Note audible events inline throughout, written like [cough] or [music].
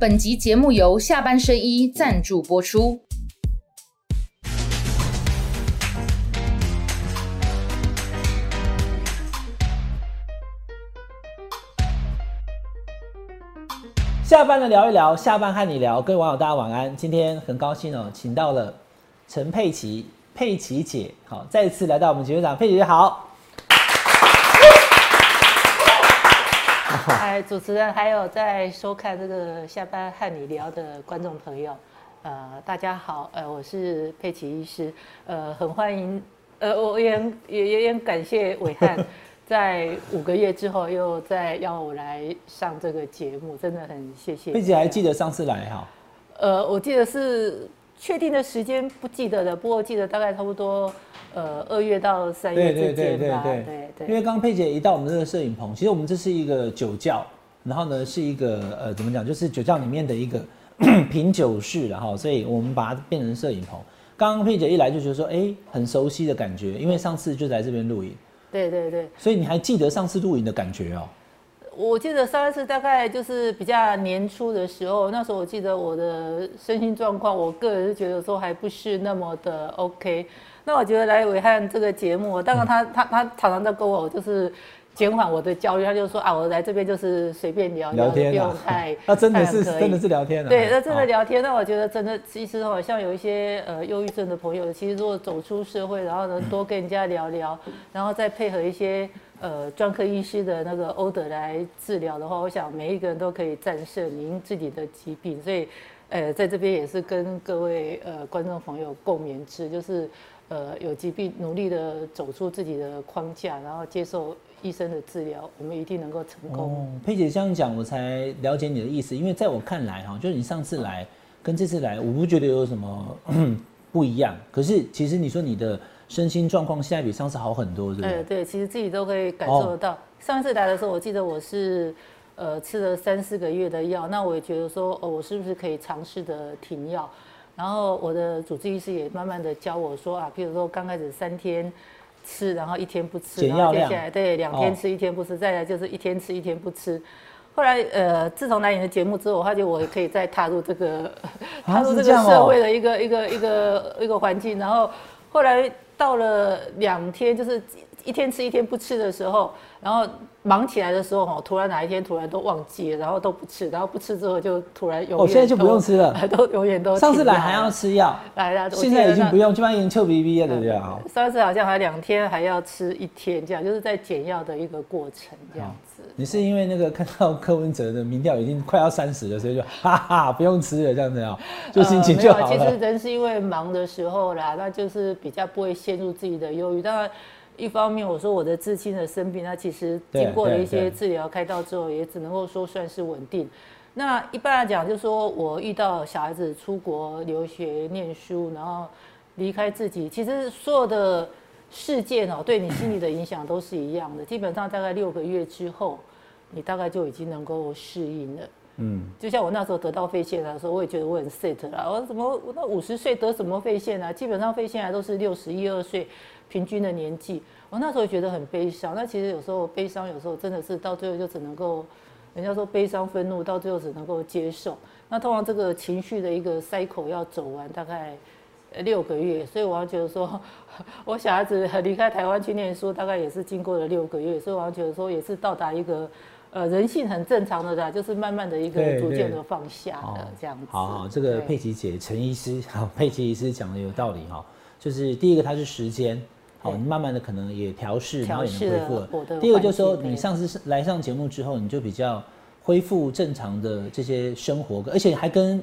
本集节目由下半身衣赞助播出。下班的聊一聊，下班和你聊，各位网友大家晚安。今天很高兴哦，请到了陈佩琪，佩琪姐，好，再次来到我们节目上，佩琪姐好。[laughs] 哎，主持人还有在收看这个下班和你聊的观众朋友，呃，大家好，呃，我是佩奇医师，呃，很欢迎，呃，我也也也也很感谢伟汉，[laughs] 在五个月之后又再要我来上这个节目，真的很谢谢。佩姐还记得上次来哈？呃，我记得是确定的时间不记得了，不过记得大概差不多。呃，二月到三月之间吧。对对对，因为刚刚佩姐一到我们这个摄影棚，其实我们这是一个酒窖，然后呢是一个呃怎么讲，就是酒窖里面的一个 [coughs] 品酒室，然后所以我们把它变成摄影棚。刚刚佩姐一来就觉得说，哎，很熟悉的感觉，因为上次就在这边录影。对对对。所以你还记得上次录影的感觉哦？我记得上一次大概就是比较年初的时候，那时候我记得我的身心状况，我个人是觉得说还不是那么的 OK。那我觉得来伟汉这个节目，当然他他他常常在跟我就是减缓我的焦虑，他就说啊，我来这边就是随便聊聊天，不用太，[laughs] 那真的是真的是聊天了。对，那真的聊天。那我觉得真的，其实好像有一些呃忧郁症的朋友，其实如果走出社会，然后呢多跟人家聊聊，然后再配合一些呃专科医师的那个 order 来治疗的话，我想每一个人都可以战胜您自己的疾病。所以，呃，在这边也是跟各位呃观众朋友共勉之，就是。呃，有疾病，努力的走出自己的框架，然后接受医生的治疗，我们一定能够成功。佩姐这样讲，我才了解你的意思。因为在我看来，哈，就是你上次来跟这次来，我不觉得有什么 [clears throat] 不一样。可是其实你说你的身心状况现在比上次好很多，是不是？对，其实自己都可以感受得到。上次来的时候，我记得我是呃吃了三四个月的药，那我也觉得说，哦，我是不是可以尝试的停药？然后我的主治医师也慢慢的教我说啊，譬如说刚开始三天吃，然后一天不吃，然后接下来对两天吃一天不吃，再来就是一天吃一天不吃。后来呃，自从来你的节目之后，我发觉我也可以再踏入这个 [laughs] 踏入这个社会的一个一个一个一个环境。然后后来到了两天，就是一天吃一天不吃的时候，然后。忙起来的时候哈，突然哪一天突然都忘记了，然后都不吃，然后不吃之后就突然永远。我现在就不用吃了，都永远都。上次来还要吃药，来了，现在已经不用，基本上已经臭逼逼了，对不对？上次好像还两天还要吃一天，这样就是在减药的一个过程，这样子。你是因为那个看到柯文哲的民调已经快要三十了，所以就哈哈不用吃了这样子啊，[laughs] 就心情就好了。其实人是因为忙的时候啦，那就是比较不会陷入自己的忧郁，当然。一方面，我说我的至亲的生病，他其实经过了一些治疗开刀之后，也只能够说算是稳定。那一般来讲，就是说我遇到小孩子出国留学念书，然后离开自己，其实所有的事件哦，对你心理的影响都是一样的。基本上大概六个月之后，你大概就已经能够适应了。嗯，就像我那时候得到肺腺癌的时候，我也觉得我很 set 啦。我怎么我那五十岁得什么肺腺癌？基本上肺腺癌都是六十一二岁。平均的年纪，我那时候觉得很悲伤。那其实有时候悲伤，有时候真的是到最后就只能够，人家说悲伤、愤怒，到最后只能够接受。那通常这个情绪的一个 cycle 要走完大概六个月，所以我要觉得说，[laughs] 我小孩子离开台湾去念书，大概也是经过了六个月，所以我要觉得说，也是到达一个呃人性很正常的啦，就是慢慢的一个逐渐的放下的这样子。好，这个佩奇姐陈医师，[laughs] 好，佩奇医师讲的有道理哈，就是第一个它是时间。好，你慢慢的可能也调试，然后也能恢复了。第二个就是说，你上次来上节目之后，你就比较恢复正常的这些生活，而且还跟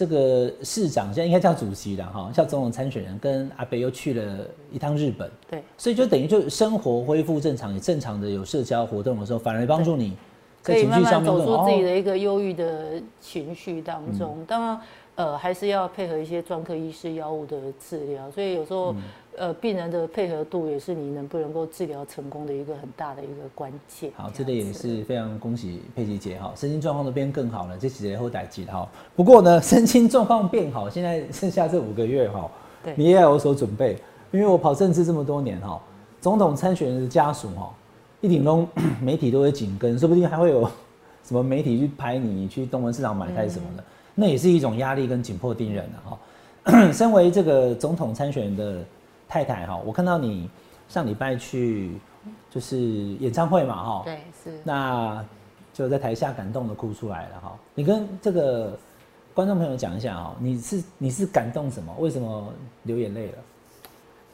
这个市长，现在应该叫主席了哈，叫总统参选人，跟阿北又去了一趟日本。对，所以就等于就生活恢复正常，也正常的有社交活动的时候，反而帮助你在情绪上面走出自己的一个忧郁的情绪当中。当然。呃，还是要配合一些专科医师药物的治疗，所以有时候，呃，病人的配合度也是你能不能够治疗成功的一个很大的一个关键。好，这里也是非常恭喜佩奇姐哈，身心状况都变更好了，这几年后代记哈。不过呢，身心状况变好，现在剩下这五个月哈，你也要有所准备，因为我跑政治这么多年哈，总统参选人的家属哈，一顶龙 [coughs] 媒体都会紧跟，说不定还会有 [laughs] 什么媒体去拍你去东门市场买菜什么的，那也是一种压力跟紧迫盯人的哈。[coughs] 身为这个总统参选的太太哈，我看到你上礼拜去就是演唱会嘛哈，对是，那就在台下感动的哭出来了哈。你跟这个观众朋友讲一下哈，你是你是感动什么？为什么流眼泪了？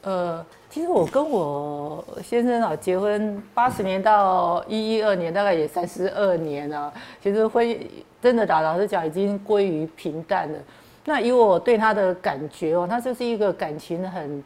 呃，其实我跟我先生啊结婚八十年到一一二年，大概也三十二年了。其实婚真的打老实讲，已经归于平淡了。那以我对他的感觉哦，他就是一个感情很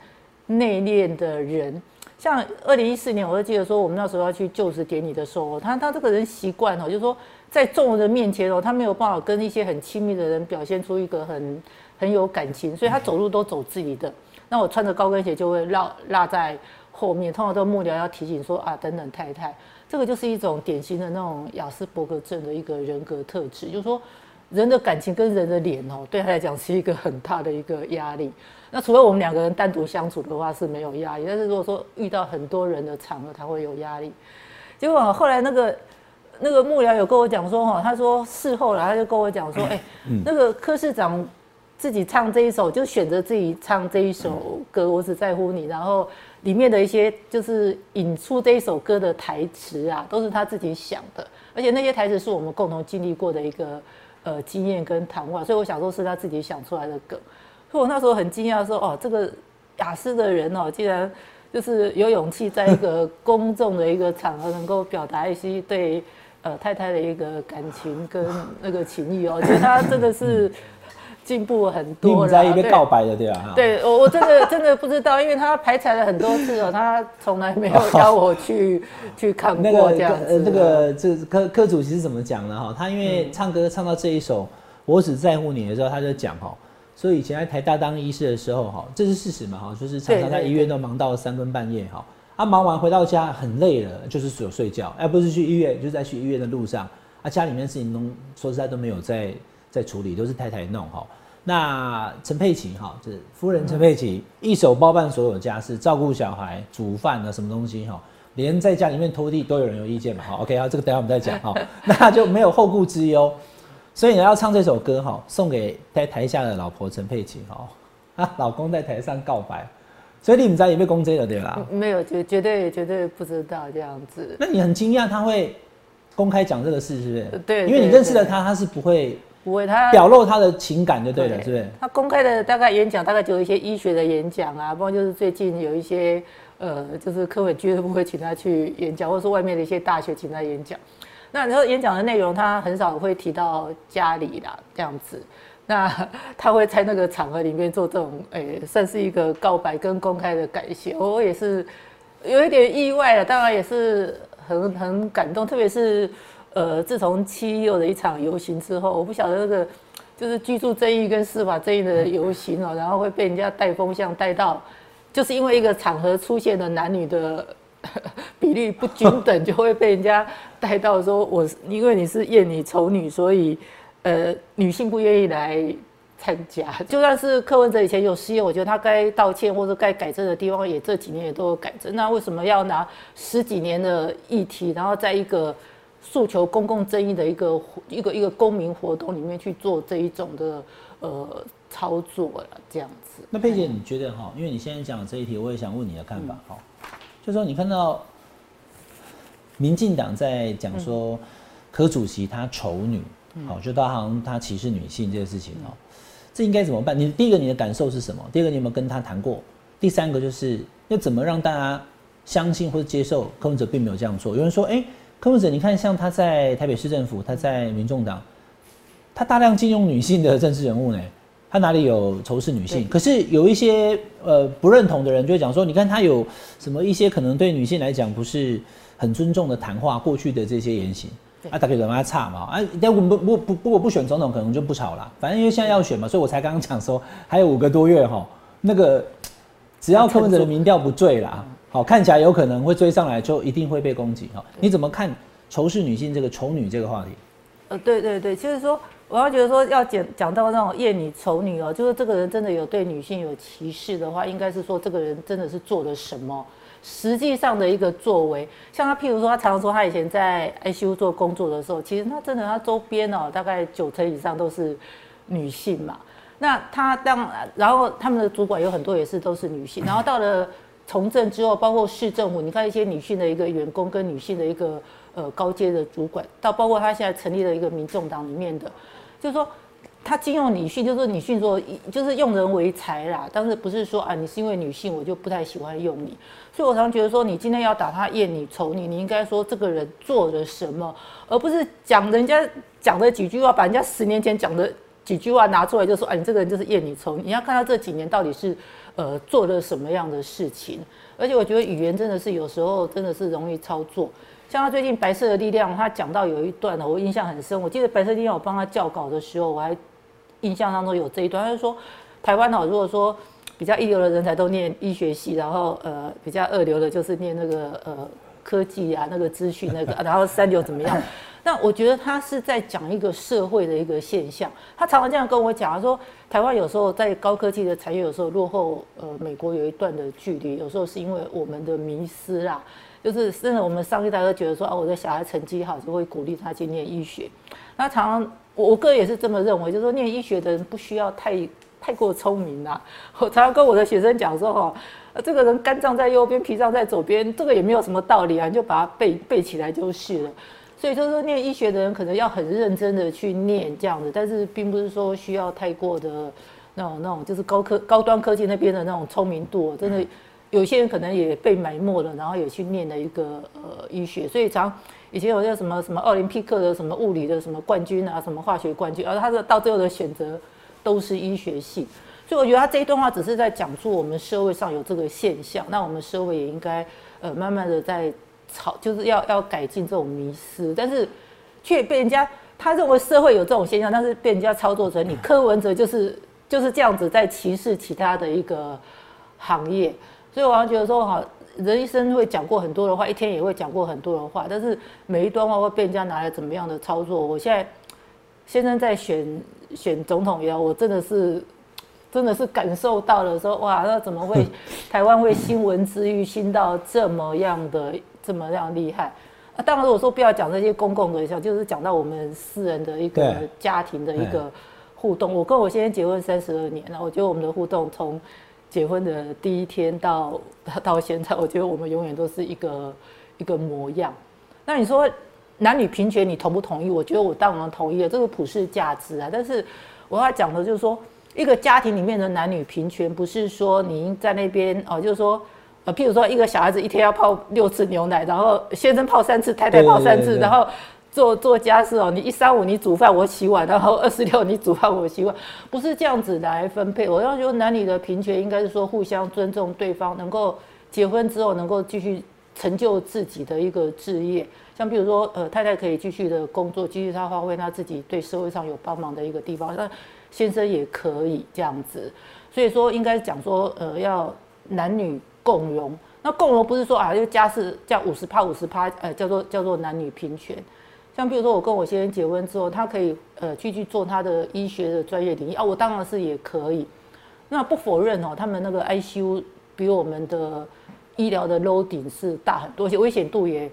内敛的人。像二零一四年，我就记得说，我们那时候要去就职典礼的时候，他他这个人习惯哦，就是说在众人的面前哦，他没有办法跟一些很亲密的人表现出一个很很有感情，所以他走路都走自己的。那我穿着高跟鞋就会落落在后面，通常都幕僚要提醒说啊，等等太太，这个就是一种典型的那种雅斯伯格症的一个人格特质，就是说人的感情跟人的脸哦，对他来讲是一个很大的一个压力。那除了我们两个人单独相处的话是没有压力，但是如果说遇到很多人的场合，他会有压力。结果后来那个那个幕僚有跟我讲说哈，他说事后了，他就跟我讲说，哎，那个柯市长。自己唱这一首，就选择自己唱这一首歌，我只在乎你。然后里面的一些就是引出这一首歌的台词啊，都是他自己想的，而且那些台词是我们共同经历过的一个呃经验跟谈话，所以我想说是他自己想出来的梗。所以我那时候很惊讶，说哦，这个雅思的人哦，竟然就是有勇气在一个 [laughs] 公众的一个场合，能够表达一些对呃太太的一个感情跟那个情谊哦，我觉得他真的是。进步很多了，在一边告白的对吧？对，我我真的真的不知道，因为他排彩了很多次哦，他从来没有邀我去去看过这样子。那个这科科主席是怎么讲的哈？他因为唱歌唱到这一首“我只在乎你”的时候，他就讲哈，所以以前在台大当医师的时候哈，这是事实嘛哈，就是常常在医院都忙到三更半夜哈，啊忙完回到家很累了，就是有睡觉，而不是去医院，就是在去医院的路上，啊家里面事情都说实在都没有在。在处理都是太太弄哈，那陈佩琪哈，这夫人陈佩琪一手包办所有家事，照顾小孩、煮饭啊，什么东西哈，连在家里面拖地都有人有意见嘛哈。OK 啊，这个等下我们再讲哈，[laughs] 那就没有后顾之忧。所以你要唱这首歌哈，送给在台下的老婆陈佩琪哈，啊，[laughs] 老公在台上告白，所以你们在也被攻击了对吧？没有，绝绝对绝对不知道这样子。那你很惊讶他会公开讲这个事是不是？对，因为你认识了他，他是不会。不会，他表露他的情感就对了，是不是？他公开的大概演讲，大概就有一些医学的演讲啊，不然就是最近有一些呃，就是科委俱乐部会请他去演讲，或者是外面的一些大学请他演讲。那然后演讲的内容，他很少会提到家里啦，这样子。那 [laughs] 他会在那个场合里面做这种，诶，算是一个告白跟公开的感谢。我也是有一点意外了，当然也是很很感动，特别是。呃，自从七六的一场游行之后，我不晓得那个就是居住正义跟司法正义的游行哦，然后会被人家带风向带到，就是因为一个场合出现的男女的 [laughs] 比例不均等，就会被人家带到说我因为你是艳女丑女，所以呃女性不愿意来参加。[laughs] 就算是柯文哲以前有失业，我觉得他该道歉或者该改正的地方，也这几年也都有改正。那为什么要拿十几年的议题，然后在一个诉求公共正义的一个一个一个公民活动里面去做这一种的呃操作了，这样子。那佩姐，你觉得哈？因为你现在讲这一题，我也想问你的看法哈。就说你看到民进党在讲说柯主席他丑女，好，就他好像他歧视女性这个事情哦，这应该怎么办？你第一个你的感受是什么？第二个你有没有跟他谈过？第三个就是要怎么让大家相信或者接受柯文哲并没有这样做？有人说，哎。柯文哲，你看，像他在台北市政府，他在民众党，他大量禁用女性的政治人物呢，他哪里有仇视女性？可是有一些呃不认同的人就会讲说，你看他有什么一些可能对女性来讲不是很尊重的谈话，过去的这些言行，啊，他可以让他差嘛？啊，但我不不不不果不选总统，可能就不吵了。反正因为现在要选嘛，所以我才刚刚讲说还有五个多月哈，那个只要柯文哲的民调不坠啦。好，看起来有可能会追上来，就一定会被攻击哈。你怎么看仇视女性这个丑女这个话题？呃，对对对，就是说，我要觉得说要讲讲到那种厌女丑女哦，就是这个人真的有对女性有歧视的话，应该是说这个人真的是做了什么，实际上的一个作为，像他譬如说，他常常说他以前在 ICU 做工作的时候，其实他真的他周边哦，大概九成以上都是女性嘛。那他当然后他们的主管有很多也是都是女性，然后到了从政之后，包括市政府，你看一些女性的一个员工跟女性的一个呃高阶的主管，到包括他现在成立了一个民众党里面的，就是说。他禁用女性，就是女性说，就是用人为才啦。但是不是说啊，你是因为女性，我就不太喜欢用你。所以我常觉得说，你今天要打他厌你、丑你，你应该说这个人做了什么，而不是讲人家讲的几句话，把人家十年前讲的几句话拿出来就说，哎，你这个人就是厌你、丑你。你要看他这几年到底是呃做了什么样的事情。而且我觉得语言真的是有时候真的是容易操作。像他最近《白色的力量》，他讲到有一段，我印象很深。我记得《白色力量》我帮他校稿的时候，我还。印象当中有这一段，他就说台湾哦，如果说比较一流的人才都念医学系，然后呃比较二流的就是念那个呃科技啊，那个资讯那个，[laughs] 然后三流怎么样？[laughs] 那我觉得他是在讲一个社会的一个现象。他常常这样跟我讲，他说台湾有时候在高科技的产业有时候落后呃美国有一段的距离，有时候是因为我们的迷失啦，就是真的我们上一代都觉得说啊，我的小孩成绩好就会鼓励他去念医学，那常常我。我个人也是这么认为，就是说念医学的人不需要太太过聪明了。[laughs] 我常常跟我的学生讲说，哈，这个人肝脏在右边，脾脏在左边，这个也没有什么道理啊，你就把它背背起来就是了。所以就是说，念医学的人可能要很认真的去念这样子，但是并不是说需要太过的那种那种，就是高科高端科技那边的那种聪明度，真的有些人可能也被埋没了，然后也去念了一个呃医学，所以常。以前有些什么什么奥林匹克的什么物理的什么冠军啊，什么化学冠军，而他的到最后的选择都是医学系，所以我觉得他这一段话只是在讲述我们社会上有这个现象，那我们社会也应该呃慢慢的在操，就是要要改进这种迷失，但是却被人家他认为社会有这种现象，但是被人家操作成你柯文哲就是就是这样子在歧视其他的一个行业，所以我觉得说哈。人一生会讲过很多的话，一天也会讲过很多的话，但是每一段话会被人家拿来怎么样的操作？我现在先生在选选总统以后，我真的是真的是感受到了说，哇，那怎么会 [laughs] 台湾会新闻之欲新到这么样的这么样厉害？啊，当然如果说不要讲这些公共的，像就是讲到我们私人的一个家庭的一个互动。我跟我先生结婚三十二年了，我觉得我们的互动从。结婚的第一天到到现在，我觉得我们永远都是一个一个模样。那你说男女平权，你同不同意？我觉得我当然同意了，这个普世价值啊。但是我要讲的就是说，一个家庭里面的男女平权，不是说你在那边哦，就是说呃，譬如说一个小孩子一天要泡六次牛奶，然后先生泡三次，太太泡三次，然后。做做家事哦，你一三五你煮饭我洗碗，然后二十六你煮饭我洗碗，不是这样子来分配。我要说男女的平权应该是说互相尊重对方，能够结婚之后能够继续成就自己的一个事业。像比如说，呃，太太可以继续的工作，继续他发挥他自己对社会上有帮忙的一个地方，那先生也可以这样子。所以说，应该讲说，呃，要男女共荣。那共荣不是说啊，就家事叫五十趴五十趴，呃，叫做叫做男女平权。像比如说，我跟我先生结婚之后，他可以呃继续做他的医学的专业领域啊，我当然是也可以。那不否认哦，他们那个 ICU 比我们的医疗的 loading 是大很多，而且危险度也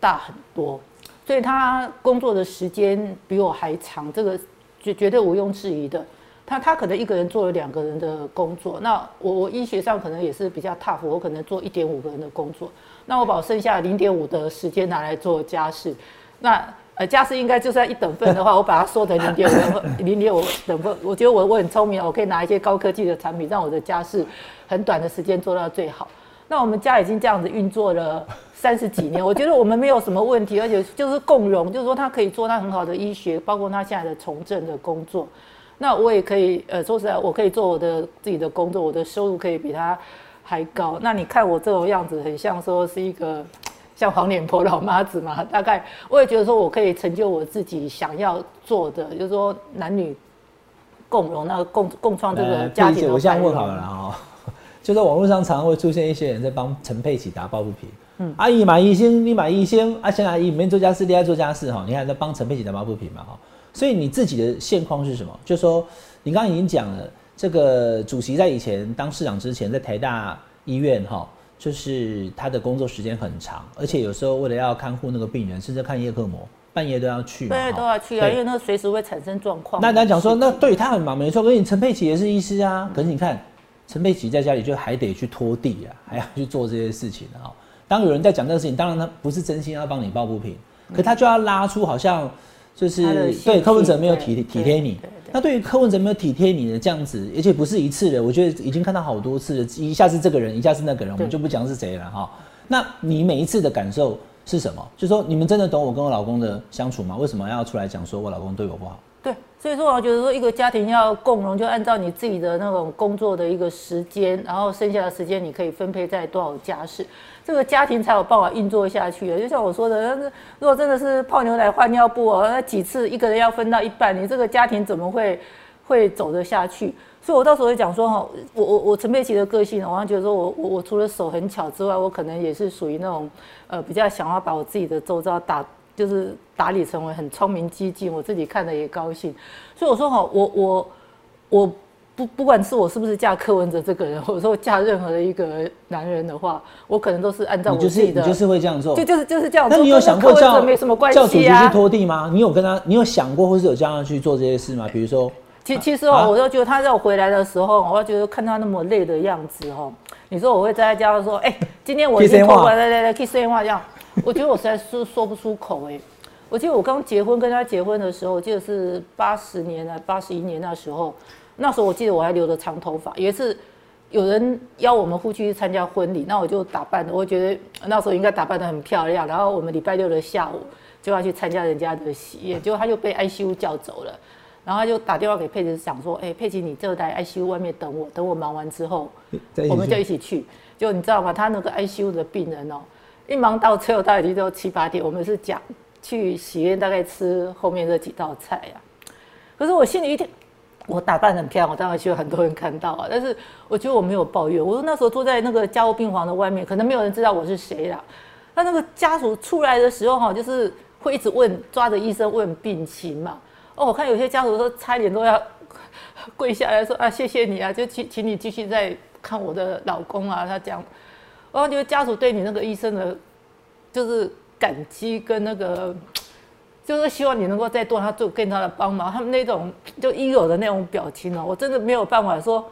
大很多，所以他工作的时间比我还长，这个绝绝对毋庸置疑的。他他可能一个人做了两个人的工作，那我我医学上可能也是比较 tough，我可能做一点五个人的工作，那我把我剩下零点五的时间拿来做家事，那。呃，家事应该就算一等份的话，[laughs] 我把它缩成零点五零点五等份。我觉得我我很聪明，我可以拿一些高科技的产品，让我的家事很短的时间做到最好。那我们家已经这样子运作了三十几年，我觉得我们没有什么问题，而且就是共荣，就是说他可以做他很好的医学，包括他现在的从政的工作。那我也可以，呃，说实在，我可以做我的自己的工作，我的收入可以比他还高。那你看我这种样子，很像说是一个。像黄脸婆老妈子嘛，大概我也觉得说，我可以成就我自己想要做的，就是说男女共荣，那个共共创这个家庭。我现在问好了哈，就在网络上常常会出现一些人在帮陈佩琪打抱不平。嗯，阿姨买一星，你买一星，阿贤阿姨没做家事，你爱做家事哈，你看在帮陈佩琪打抱不平嘛哈？所以你自己的现况是什么？就说你刚刚已经讲了，这个主席在以前当市长之前，在台大医院哈。就是他的工作时间很长，而且有时候为了要看护那个病人，甚至看叶克膜，半夜都要去，半夜都要去啊，因为那随时会产生状况。那大家讲说，那对他很忙，没错。可是你陈佩琪也是医师啊，可是你看陈佩琪在家里就还得去拖地啊，还要去做这些事情啊。当有人在讲这个事情，当然他不是真心要帮你抱不平，可他就要拉出好像就是对柯文哲没有体体贴你。那对于柯文哲没有体贴你的这样子，而且不是一次的，我觉得已经看到好多次了。一下是这个人，一下是那个人，我们就不讲是谁了哈。那你每一次的感受是什么？就说你们真的懂我跟我老公的相处吗？为什么要出来讲说我老公对我不好？所以说我觉得说一个家庭要共荣，就按照你自己的那种工作的一个时间，然后剩下的时间你可以分配在多少家事。这个家庭才有办法运作下去的。就像我说的，如果真的是泡牛奶换尿布哦，那几次一个人要分到一半，你这个家庭怎么会会走得下去？所以我到时候会讲说哈，我我我陈佩琪的个性，我好像觉得说我我我除了手很巧之外，我可能也是属于那种呃比较想要把我自己的周遭打就是打理成为很聪明激进，我自己看的也高兴。所以我说哈，我我我。不，不管是我是不是嫁柯文哲这个人，或者说嫁任何的一个男人的话，我可能都是按照我自己的，就是会这样做，就就是就是这样。那你有想过叫没什么关系啊？叫主席去拖地吗？你有跟他，你有想过或是有叫他去做这些事吗？比如说，其其实哦，我就觉得他在我回来的时候，我觉得看他那么累的样子哦，你说我会在家说，哎，今天我已经拖完，来来来，可以说话这样，我觉得我实在是说不出口哎。我记得我刚结婚跟他结婚的时候，我记得是八十年啊，八十一年那时候。那时候我记得我还留着长头发，有一次有人邀我们夫妻去参加婚礼，那我就打扮的，我觉得那时候应该打扮的很漂亮。然后我们礼拜六的下午就要去参加人家的喜宴，结果他就被 ICU 叫走了，然后他就打电话给佩奇想说：“哎，佩奇，你就在 ICU 外面等我，等我忙完之后，我们就一起去。”就你知道吗？他那个 ICU 的病人哦，一忙到最后他已经都七八点，我们是讲去喜宴，大概吃后面这几道菜呀。可是我心里一点。我打扮很漂亮，我当然希望很多人看到啊。但是我觉得我没有抱怨。我说那时候坐在那个加护病房的外面，可能没有人知道我是谁啦。那那个家属出来的时候哈，就是会一直问，抓着医生问病情嘛。哦，我看有些家属说差一点都要 [laughs] 跪下来说啊，谢谢你啊，就请请你继续再看我的老公啊。他讲，我觉得家属对你那个医生的，就是感激跟那个。就是希望你能够再多他做更大的帮忙，他们那种就应有的那种表情哦，我真的没有办法说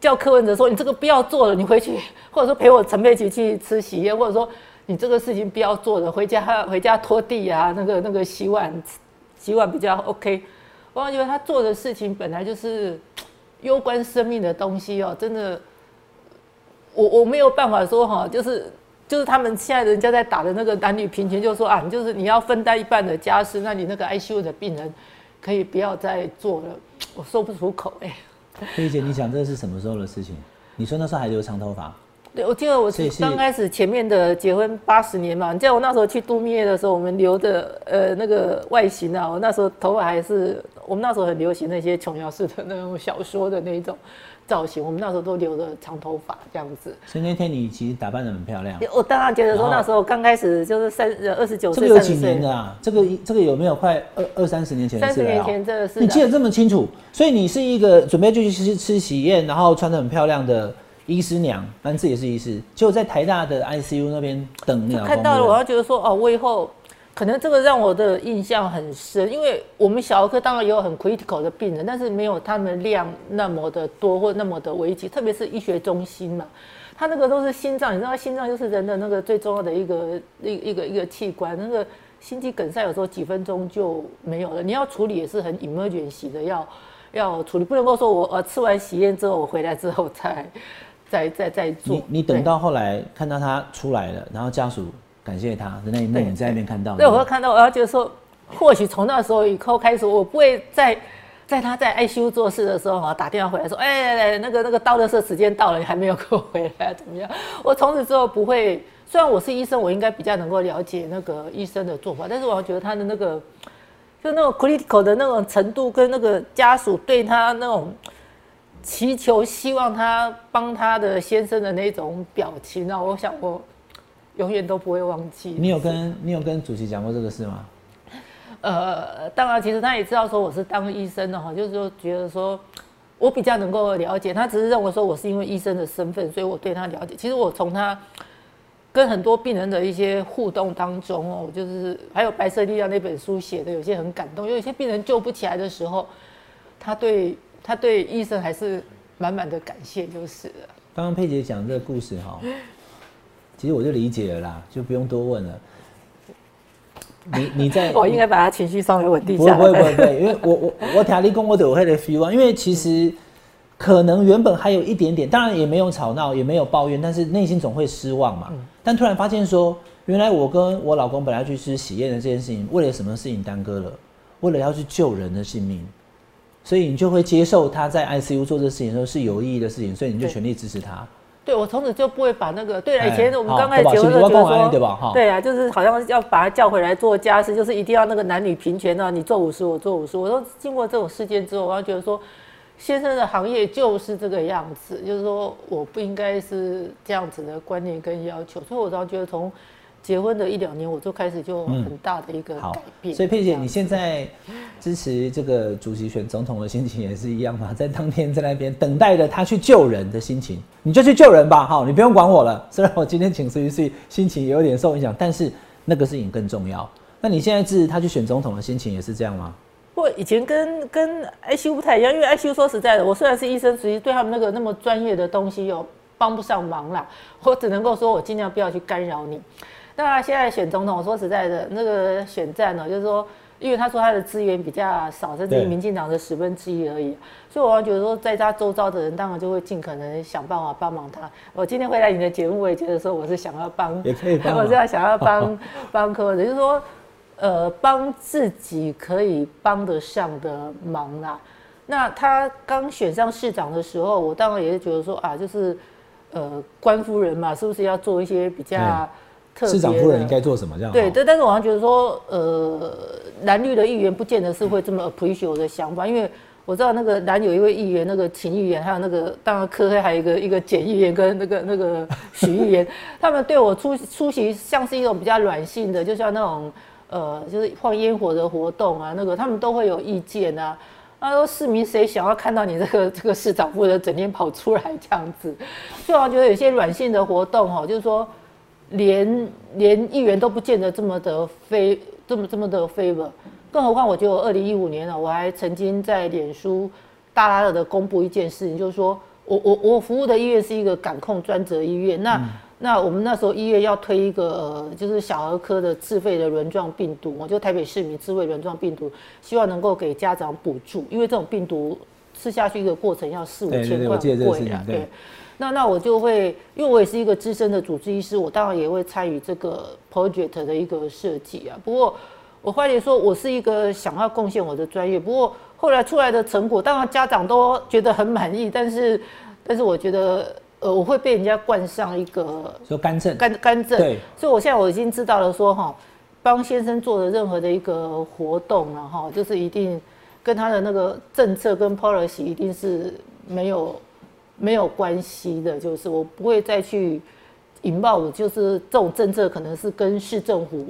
叫柯文哲说你这个不要做了，你回去 [laughs] 或者说陪我陈佩琪去吃喜宴，或者说你这个事情不要做了，回家回家拖地啊，那个那个洗碗洗碗比较 OK。我觉得他做的事情本来就是攸关生命的东西哦，真的，我我没有办法说哈，就是。就是他们现在人家在打的那个男女平权，就说啊，你就是你要分担一半的家事，那你那个 ICU 的病人可以不要再做了。我说不出口哎。菲姐，你讲这是什么时候的事情？你说那时候还留长头发？对，我记得我是刚开始前面的结婚八十年嘛。你记得我那时候去度蜜月的时候，我们留的呃那个外形啊，我那时候头发还是我们那时候很流行那些琼瑶式的那种小说的那种。造型，我们那时候都留着长头发这样子。所以那天你其实打扮的很漂亮。我当然觉得说那时候刚开始就是三二十九岁。这个有几年的啊？这个这个有没有快二二三十年前？三十年前这个是。你记得这么清楚，所以你是一个准备就去吃吃喜宴，然后穿的很漂亮的医师娘，男士也是医师，就在台大的 ICU 那边等你。看到了，我要觉得说哦，我以后。可能这个让我的印象很深，因为我们小儿科当然也有很 critical 的病人，但是没有他们量那么的多或那么的危急，特别是医学中心嘛，他那个都是心脏，你知道心脏就是人的那个最重要的一个一一个一个器官，那个心肌梗塞有时候几分钟就没有了，你要处理也是很 emergency 的，要要处理，不能够说我呃吃完喜宴之后我回来之后再再再再做。你你等到后来看到他出来了，然后家属。感谢他的那一幕，你在那边看到。对，我会看到，我要觉得说，或许从那时候以后开始，我不会再在他在 ICU 做事的时候啊，打电话回来说，哎，那个那个到的时时间到了，你还没有给我回来，怎么样？我从此之后不会。虽然我是医生，我应该比较能够了解那个医生的做法，但是我觉得他的那个，就那种 critical 的那种程度，跟那个家属对他那种祈求、希望他帮他的先生的那种表情啊，我想我。永远都不会忘记。你有跟你有跟主席讲过这个事吗？呃，当然，其实他也知道说我是当医生的哈，就是说觉得说，我比较能够了解。他只是认为说我是因为医生的身份，所以我对他了解。其实我从他跟很多病人的一些互动当中哦，就是还有《白色力量》那本书写的有些很感动，有一些病人救不起来的时候，他对他对医生还是满满的感谢，就是了。刚刚佩姐讲这个故事哈，其实我就理解了啦，就不用多问了。你你在，[laughs] 我应该把他情绪稍微稳定下来。不会不会不会，因为我我我听你讲我都有那个 feel 啊。因为其实可能原本还有一点点，当然也没有吵闹，也没有抱怨，但是内心总会失望嘛。但突然发现说，原来我跟我老公本来去吃喜宴的这件事情，为了什么事情耽搁了？为了要去救人的性命，所以你就会接受他在 ICU 做这事情的时候是有意义的事情，所以你就全力支持他。对，我从此就不会把那个对了。以前我们刚开始结婚的时候说，对啊，就是好像要把他叫回来做家事，就是一定要那个男女平权啊，你做五十，我做五十。我说经过这种事件之后，我要觉得说，先生的行业就是这个样子，就是说我不应该是这样子的观念跟要求。所以我倒觉得从。结婚的一两年，我就开始就很大的一个改变。所以佩姐，你现在支持这个主席选总统的心情也是一样吗？[laughs] 在当天在那边等待着他去救人的心情，你就去救人吧，好，你不用管我了。虽然我今天请苏一岁，心情有点受影响，但是那个事情更重要。那你现在支持他去选总统的心情也是这样吗？不，以前跟跟 ICU 不太一样，因为 ICU 说实在的，我虽然是医生，实际对他们那个那么专业的东西有帮不上忙啦。我只能够说我尽量不要去干扰你。那现在选总统，说实在的，那个选战呢，就是说，因为他说他的资源比较少，甚至于民进党的十分之一而已，所以我觉得说，在他周遭的人，当然就会尽可能想办法帮忙他。我今天会来你的节目，我也觉得说，我是想要帮，也可以帮，我是要想要帮 [laughs] 帮科的，就是说，呃，帮自己可以帮得上的忙啦。那他刚选上市长的时候，我当然也是觉得说啊，就是呃，官夫人嘛，是不是要做一些比较。市长夫人应该做什么？这样对，但但是我好像觉得说，呃，蓝绿的议员不见得是会这么 appreciate 我的想法，因为我知道那个蓝有一位议员，那个秦议员，还有那个当然科黑还有一个一个简议员跟那个那个许议员，[laughs] 他们对我出出席像是一种比较软性的，就像那种呃，就是放烟火的活动啊，那个他们都会有意见啊。他说市民谁想要看到你这个这个市长夫人整天跑出来这样子？所以我觉得有些软性的活动哈，就是说。连连议员都不见得这么的非这么这么的 favor，更何况我觉得我二零一五年了，我还曾经在脸书大大的公布一件事情，就是说我我我服务的医院是一个感控专责医院，那那我们那时候医院要推一个呃就是小儿科的自费的轮状病毒，我就台北市民自费轮状病毒，希望能够给家长补助，因为这种病毒吃下去一个过程要四五千块贵啊，对。那那我就会，因为我也是一个资深的主治医师，我当然也会参与这个 project 的一个设计啊。不过我发觉说，我是一个想要贡献我的专业，不过后来出来的成果，当然家长都觉得很满意，但是但是我觉得，呃，我会被人家冠上一个说干政干干政，对，所以我现在我已经知道了，说哈，帮先生做的任何的一个活动了哈，就是一定跟他的那个政策跟 policy 一定是没有。没有关系的，就是我不会再去引爆，就是这种政策可能是跟市政府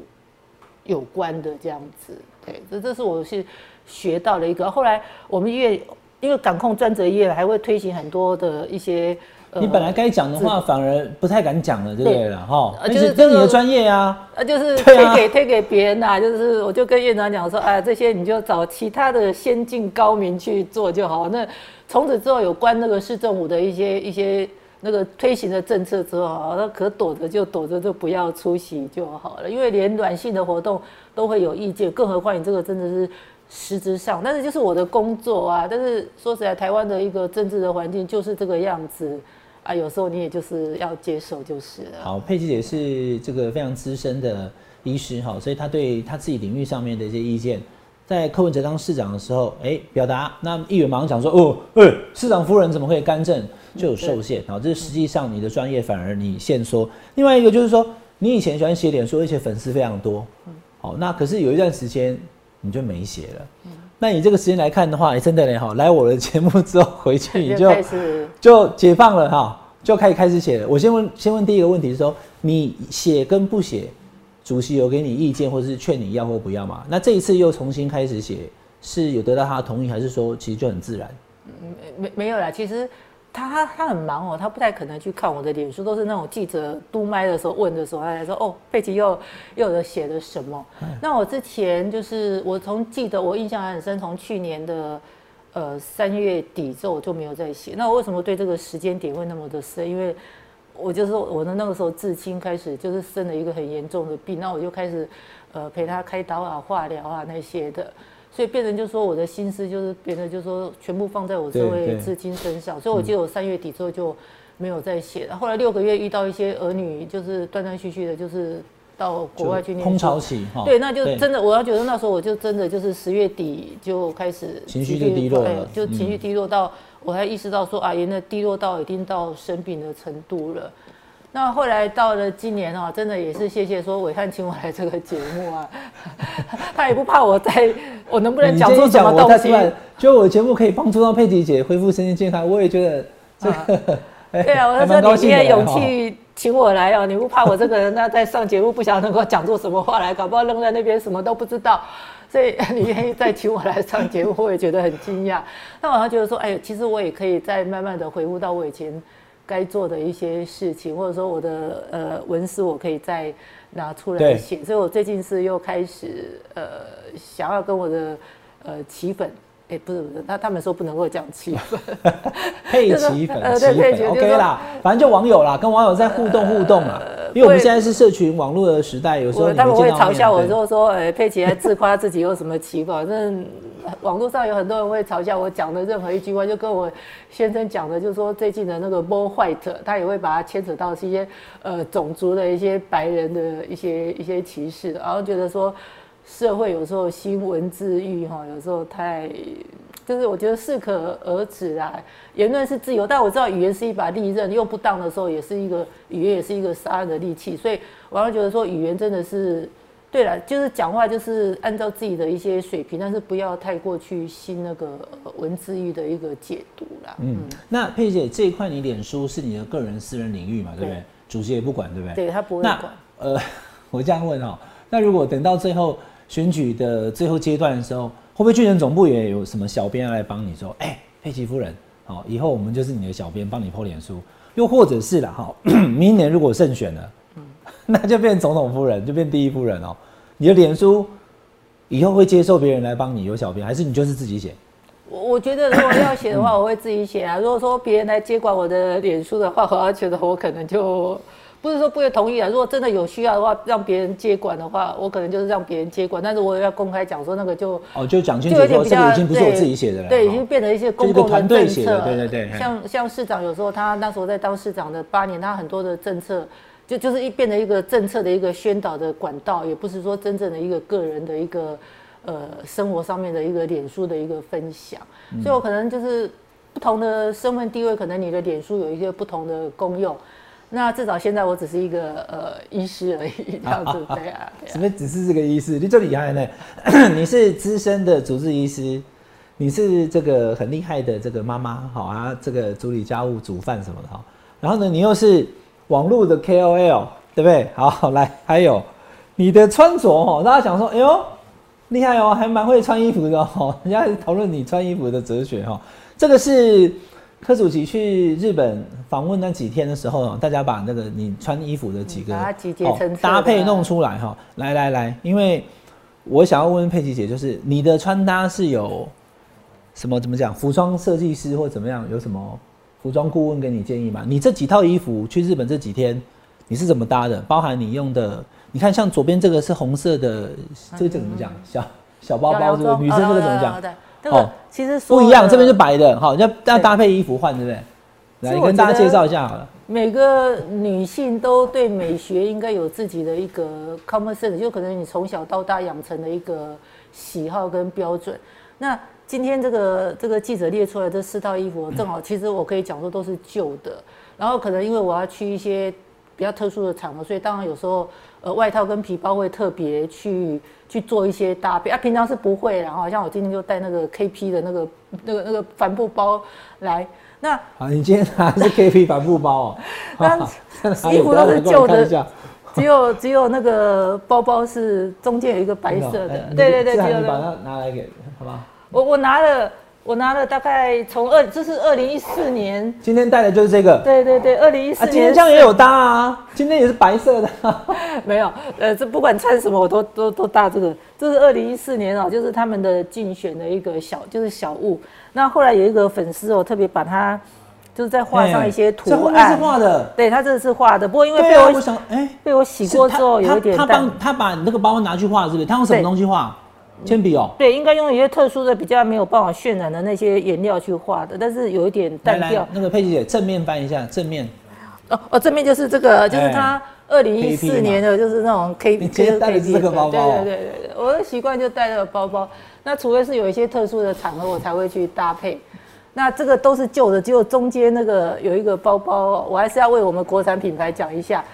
有关的这样子。对，这这是我是学到了一个。后来我们医院因为感控专责医院还会推行很多的一些。你本来该讲的话反而不太敢讲了，对不对了？哈，就是跟你的专业啊，呃，就是推给推给别人呐。就是我就跟院长讲说，哎，这些你就找其他的先进高明去做就好。那从此之后，有关那个市政府的一些一些那个推行的政策之后，那可躲着就躲着，就不要出席就好了。因为连软性的活动都会有意见，更何况你这个真的是实质上。但是就是我的工作啊。但是说实在，台湾的一个政治的环境就是这个样子啊。有时候你也就是要接受就是了。好，佩奇姐是这个非常资深的医师哈，所以她对她自己领域上面的一些意见。在柯文哲当市长的时候，哎，表达那议员马上讲说，哦，哎，市长夫人怎么会干政就有受限？好，这是实际上你的专业反而你限缩。另外一个就是说，你以前喜欢写脸书，而且粉丝非常多，好，那可是有一段时间你就没写了。那你这个时间来看的话，也，真的嘞，哈，来我的节目之后回去 [laughs] 你就就解放了哈，就可以开始写了。我先问先问第一个问题是说，你写跟不写？主席有给你意见，或者是劝你要或不要嘛？那这一次又重新开始写，是有得到他的同意，还是说其实就很自然？没没没有啦，其实他他他很忙哦，他不太可能去看我的脸书，都是那种记者督麦的时候问的时候，他才说哦，佩奇又又有写了什么。那我之前就是我从记得我印象还很深，从去年的呃三月底之后我就没有再写。那我为什么对这个时间点会那么的深？因为我就是我的那个时候至亲开始就是生了一个很严重的病，那我就开始呃陪他开刀啊、化疗啊那些的。所以变成就说我的心思就是变成就说全部放在我这位至亲身上，所以我记得我三月底之后就没有再写了。后来六个月遇到一些儿女，就是断断续续的，就是到国外去念空巢期哈。对，那就真的我要觉得那时候我就真的就是十月底就开始情绪就低落了，就情绪低落到我才意识到说啊，原来低落到已经到生病的程度了。那后来到了今年哦，真的也是谢谢说伟汉请我来这个节目啊，[laughs] 他也不怕我在，我能不能讲出什么东西？就我节目可以帮助到佩吉姐恢复身心健康，我也觉得这个。[laughs] 对啊，我说你也勇气请我来哦，你不怕我这个人那在上节目不晓得能够讲出什么话来，搞不好扔在那边什么都不知道，所以你愿意再请我来上节目，我也觉得很惊讶。那我还觉得说，哎，其实我也可以再慢慢的回复到我以前。该做的一些事情，或者说我的呃文思，我可以再拿出来写。所以我最近是又开始呃想要跟我的呃棋粉。哎，不是不是，他他们说不能够讲气粉，[laughs] 配奇粉，呃，对，粉 OK 啦，反正就网友啦，跟网友在互动互动啦。因为我们现在是社群网络的时代，有时候他们会嘲笑我说说，哎，佩奇还自夸自己有什么奇粉，[laughs] 反正网络上有很多人会嘲笑我讲的任何一句话，就跟我先生讲的，就是说最近的那个 More White，他也会把它牵扯到是一些呃种族的一些白人的一些一些歧视，然后觉得说。社会有时候新闻自愈哈，有时候太，就是我觉得适可而止啦。言论是自由，但我知道语言是一把利刃，用不当的时候也是一个语言，也是一个杀人的利器。所以我要觉得说，语言真的是对了，就是讲话就是按照自己的一些水平，但是不要太过去信那个文字狱的一个解读啦。嗯，那佩姐这一块，你脸书是你的个人私人领域嘛，对不对？主席也不管，对不对？对他不会管。呃，[laughs] 我这样问哦，那如果等到最后。选举的最后阶段的时候，会不会巨人总部也有什么小编来帮你说？哎，佩奇夫人，好，以后我们就是你的小编，帮你剖脸书。又或者是了哈，[clears throat] 明年如果胜选了，[laughs] 那就变总统夫人，就变第一夫人哦。你的脸书以后会接受别人来帮你有小编，还是你就是自己写？我我觉得如果要写的话，我会自己写啊。如果说别人来接管我的脸书的话，我觉得我可能就。不是说不会同意啊，如果真的有需要的话，让别人接管的话，我可能就是让别人接管。但是我要公开讲说那个就哦，就讲清楚说这个已经不是我自己写的了，对，已经变成一些公共的政策。对对对，像像市长有时候他那时候在当市长的八年，他很多的政策就就是一变成一个政策的一个宣导的管道，也不是说真正的一个个人的一个呃生活上面的一个脸书的一个分享。所以我可能就是不同的身份地位，可能你的脸书有一些不同的功用。那至少现在我只是一个呃医师而已，这样子 [laughs] 对啊。什么只是这个医师？你最厉害呢？[clears throat] 你是资深的主治医师，你是这个很厉害的这个妈妈，好啊，这个处理家务、煮饭什么的哈。然后呢，你又是网络的 KOL，对不对？好，[laughs] 来，还有你的穿着哈，大家想说，哎呦，厉害哦，还蛮会穿衣服的哦。人家讨论你穿衣服的哲学哈，这个是。柯主席去日本访问那几天的时候，大家把那个你穿衣服的几个搭配弄出来哈，来来来，因为我想要问佩奇姐，就是你的穿搭是有什么怎么讲？服装设计师或怎么样？有什么服装顾问给你建议吗？你这几套衣服去日本这几天你是怎么搭的？包含你用的，你看像左边这个是红色的，这个怎么讲？小小包包这个女生这个怎么讲？哦，其实不一样，这边是白的，好，要要搭配衣服换，对不对？来跟大家介绍一下好了。每个女性都对美学应该有自己的一个 common sense，就可能你从小到大养成的一个喜好跟标准。那今天这个这个记者列出来这四套衣服，正好其实我可以讲说都是旧的，然后可能因为我要去一些比较特殊的场合，所以当然有时候呃外套跟皮包会特别去。去做一些搭配啊，平常是不会，然后像我今天就带那个 KP 的那个、那个、那个帆布包来。那啊，你今天拿的是 KP 帆布包哦。[laughs] 那 [laughs] 衣服都是旧的，只有只有那个包包是中间有一个白色的。对对对，只有你把它拿来给好吧？我我拿了我拿了大概从二，这是二零一四年。今天戴的就是这个。对对对，二零一四年。今天这样也有搭啊，今天也是白色的。[laughs] 没有，呃，这不管穿什么我都都都搭这个。这是二零一四年哦，就是他们的竞选的一个小，就是小物。那后来有一个粉丝哦，特别把它，就是在画上一些图案。是画的。对他这是画的，不过因为被我想，哎，被我洗过之后有一点。他帮他把那个包包拿去画，是不是？他用什么东西画？铅笔哦，对，应该用一些特殊的、比较没有办法渲染的那些颜料去画的，但是有一点淡调。那个佩奇姐正面翻一下，正面。哦哦，正面就是这个，就是他二零一四年的，就是那种 K，就是带这个包包。对对对对对，我的习惯就带这个包包。那除非是有一些特殊的场合，我才会去搭配。那这个都是旧的，只有中间那个有一个包包，我还是要为我们国产品牌讲一下。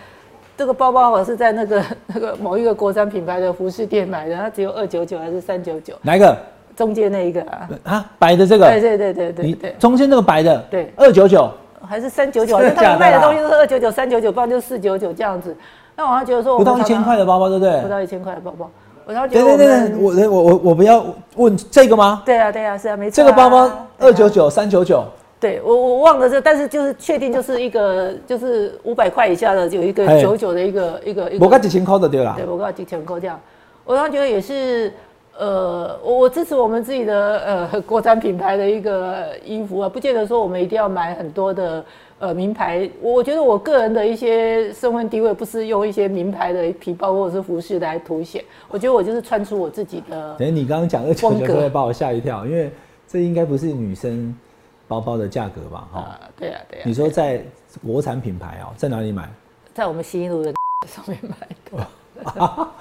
这个包包我是在那个 [laughs] 那个某一个国产品牌的服饰店买的，它只有二九九还是三九九？哪一个？中间那一个啊？啊，白的这个？对对对对对对。中间那个白的？对，二九九还是三九九？他们卖的东西都是二九九、三九九，不然就四九九这样子。那我还觉得说，不到一千块的包包，对不对？不到一千块的包包，我然后觉得对对对，我我我我不要问这个吗？对啊对啊是啊，没错。这个包包二九九、三九九。对我我忘了这，但是就是确定就是一个就是五百块以下的有一个九九的一个一个一个。我讲几千块的对啦。对，我讲几千块这样。我刚觉得也是，呃，我我支持我们自己的呃 [laughs] 国产品牌的一个衣服啊，不见得说我们一定要买很多的呃名牌。我觉得我个人的一些身份地位不是用一些名牌的皮包或者是服饰来凸显。我觉得我就是穿出我自己的。等你刚刚讲二九九会把我吓一跳，因为这应该不是女生。包包的价格吧，哈，对啊，对啊。你说在国产品牌哦，在哪里买？在我们新路的 [laughs] 上面买的。[laughs]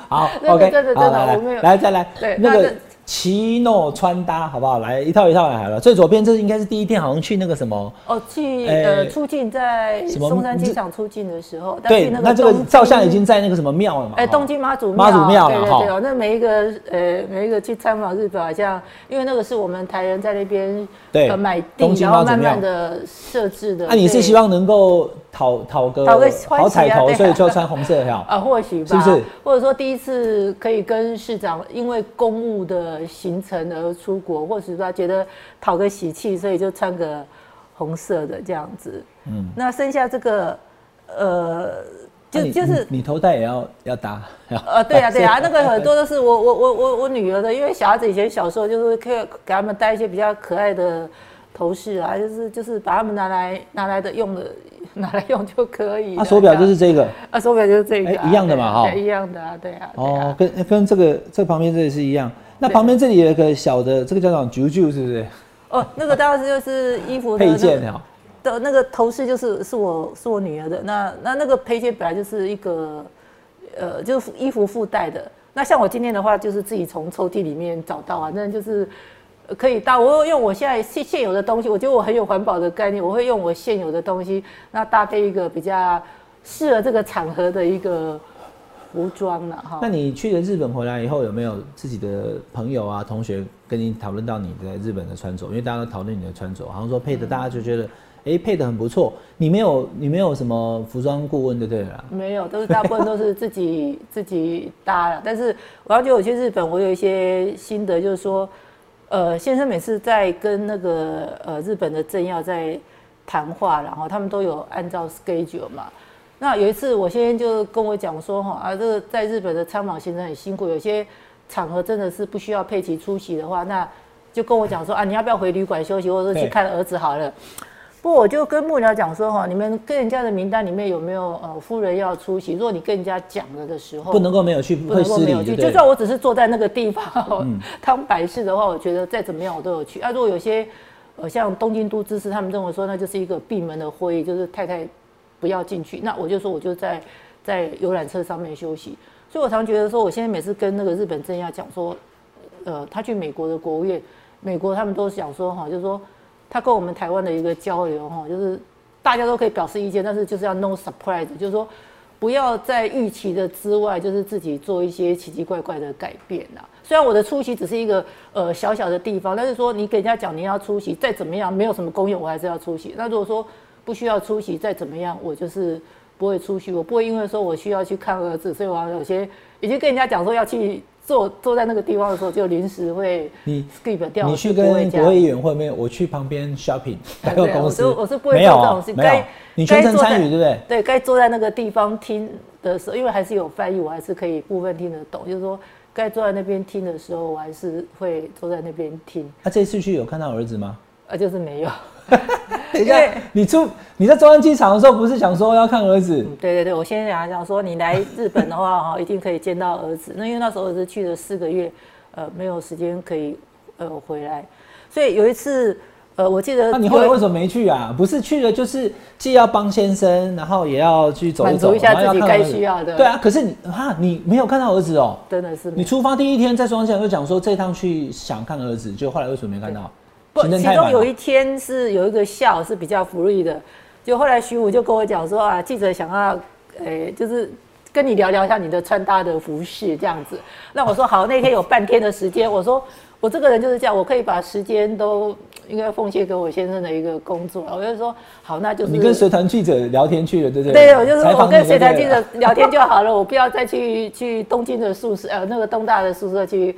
好，[laughs] OK，真的真的，我没有。来，再来，对，那个。奇诺穿搭好不好？来一套一套来好了。最左边这应该是第一天，好像去那个什么哦，去呃出境在松山机场出境的时候。对，那这个照相已经在那个什么庙了嘛？哎，东京妈祖妈祖庙了哈。对对哦，那每一个呃每一个去参访日本，好像因为那个是我们台人在那边对买地，然后慢慢的设置的。那你是希望能够讨讨个讨个好彩头，所以就穿红色哈？[laughs] 啊，或许吧，是不是？或者说第一次可以跟市长因为公务的。行程而出国，或是说觉得讨个喜气，所以就穿个红色的这样子。嗯，那剩下这个，呃，就就是你头戴也要要搭。呃，对呀对呀，那个很多都是我我我我我女儿的，因为小孩子以前小时候就是可以给他们戴一些比较可爱的头饰啊，就是就是把他们拿来拿来的用的 [laughs] 拿来用就可以。啊，手表就是这个。啊，手表就是这个，一样的嘛哈。一样的啊，对啊。哦，跟跟这个这旁边这个是一样。那旁边这里有一个小的，这个叫什么？九九是不是？哦，那个当时就是衣服配件哦。的那个头饰就是是我是我女儿的。那那那个配件本来就是一个，呃，就是衣服附带的。那像我今天的话，就是自己从抽屉里面找到啊，那就是可以搭。我用我现在现现有的东西，我觉得我很有环保的概念，我会用我现有的东西，那搭配一个比较适合这个场合的一个。服装了哈，那你去了日本回来以后，有没有自己的朋友啊、同学跟你讨论到你在日本的穿着？因为大家都讨论你的穿着，好像说配的，大家就觉得，哎，配的很不错。你没有，你没有什么服装顾问，对不对啦？没有，都是大部分都是自己自己搭的。但是我要觉得我去日本，我有一些心得，就是说，呃，先生每次在跟那个呃日本的政要在谈话，然后他们都有按照 schedule 嘛。那有一次，我先生就跟我讲说，哈啊，这个在日本的参访行程很辛苦，有些场合真的是不需要佩奇出席的话，那就跟我讲说啊，你要不要回旅馆休息，或者去看儿子好了。不，我就跟幕僚讲说，哈，你们跟人家的名单里面有没有呃夫人要出席？如果你跟人家讲了的时候，不能够没有去，不能够没有去。就算我只是坐在那个地方 [laughs] 当摆事的话，我觉得再怎么样我都有去。啊，如果有些呃像东京都知事他们认为说，那就是一个闭门的会议，就是太太。不要进去，那我就说我就在在游览车上面休息。所以我常觉得说，我现在每次跟那个日本政要讲说，呃，他去美国的国务院，美国他们都想说哈，就是说他跟我们台湾的一个交流哈，就是大家都可以表示意见，但是就是要 no surprise，就是说不要在预期的之外，就是自己做一些奇奇怪怪的改变呐。虽然我的出席只是一个呃小小的地方，但是说你给人家讲你要出席，再怎么样没有什么功用，我还是要出席。那如果说不需要出席，再怎么样，我就是不会出席。我不会因为说我需要去看儿子，所以我有些已经跟人家讲说要去坐坐在那个地方的时候，就临时会你 skip 掉。你去跟国会议员会面，我去旁边 shopping [laughs] 百货公司，我是不会做这种事。该你全程参与，对不对？对，该坐在那个地方听的时候，因为还是有翻译，我还是可以部分听得懂。就是说，该坐在那边听的时候，我还是会坐在那边听。那这次去有看到儿子吗？啊，就是没有。[laughs] [laughs] 等一下，你出你在中央机场的时候，不是想说要看儿子？对对对，我先想想说，你来日本的话，哈，[laughs] 一定可以见到儿子。那因为那时候儿子去了四个月，呃，没有时间可以呃回来，所以有一次，呃，我记得那你后来为什么没去啊？不是去了，就是既要帮先生，然后也要去走满足一下自己该需要的。对啊，可是你哈，你没有看到儿子哦，真的是。你出发第一天在中央机场就讲说这趟去想看儿子，就后来为什么没看到？其中有一天是有一个笑是比较福利的，就后来徐武就跟我讲说啊，记者想要，诶，就是跟你聊聊一下你的穿搭的服饰这样子。那我说好，那天有半天的时间，我说我这个人就是这样，我可以把时间都应该奉献给我先生的一个工作。我就说好，那就是你跟随团记者聊天去了，对不对？对，我就是我跟随团记者 [laughs] 聊天就好了，我不要再去去东京的宿舍，呃，那个东大的宿舍去。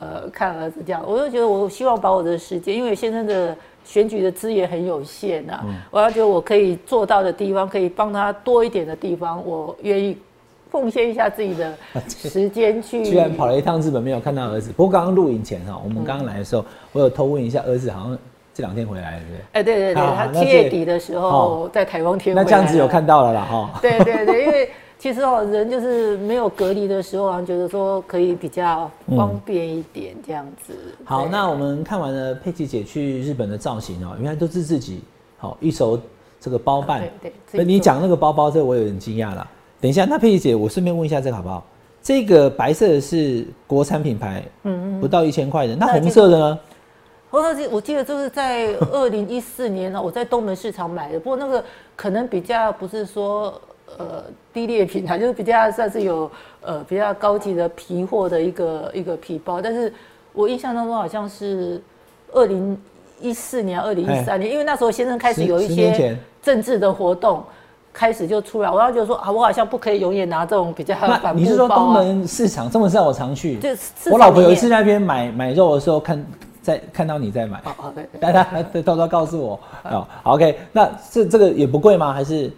呃，看儿子这样，我就觉得我希望把我的时间，因为先生的选举的资源很有限呐，我要觉得我可以做到的地方，可以帮他多一点的地方，我愿意奉献一下自己的时间去。居然跑了一趟日本，没有看到儿子。不过刚刚录影前哈，我们刚刚来的时候，我有偷问一下儿子，好像这两天回来了，对不对？哎，对对对，他七月底的时候在台湾天。那这样子有看到了啦，哈。对对对，[laughs] 因为。其实哦，人就是没有隔离的时候啊，觉得说可以比较方便一点这样子。好，那我们看完了佩奇姐去日本的造型哦，原来都是自己好一手这个包办。对对。你讲那个包包，这我有点惊讶了。等一下，那佩奇姐，我顺便问一下这个好不好？这个白色的是国产品牌，嗯嗯，不到一千块的。那红色的呢？红色我记得就是在二零一四年呢，我在东门市场买的。不过那个可能比较不是说。呃，低劣品牌就是比较算是有呃比较高级的皮货的一个一个皮包，但是我印象当中好像是二零一四年、二零一三年，因为那时候先生开始有一些政治的活动，开始就出来，我要觉得说啊，我好像不可以永远拿这种比较。你是说东门市场？这么市场我常去，就我老婆有一次那边买买肉的时候，看在看到你在买，哦哦对，大家偷偷告诉我哦，OK，那这这个也不贵吗？还是？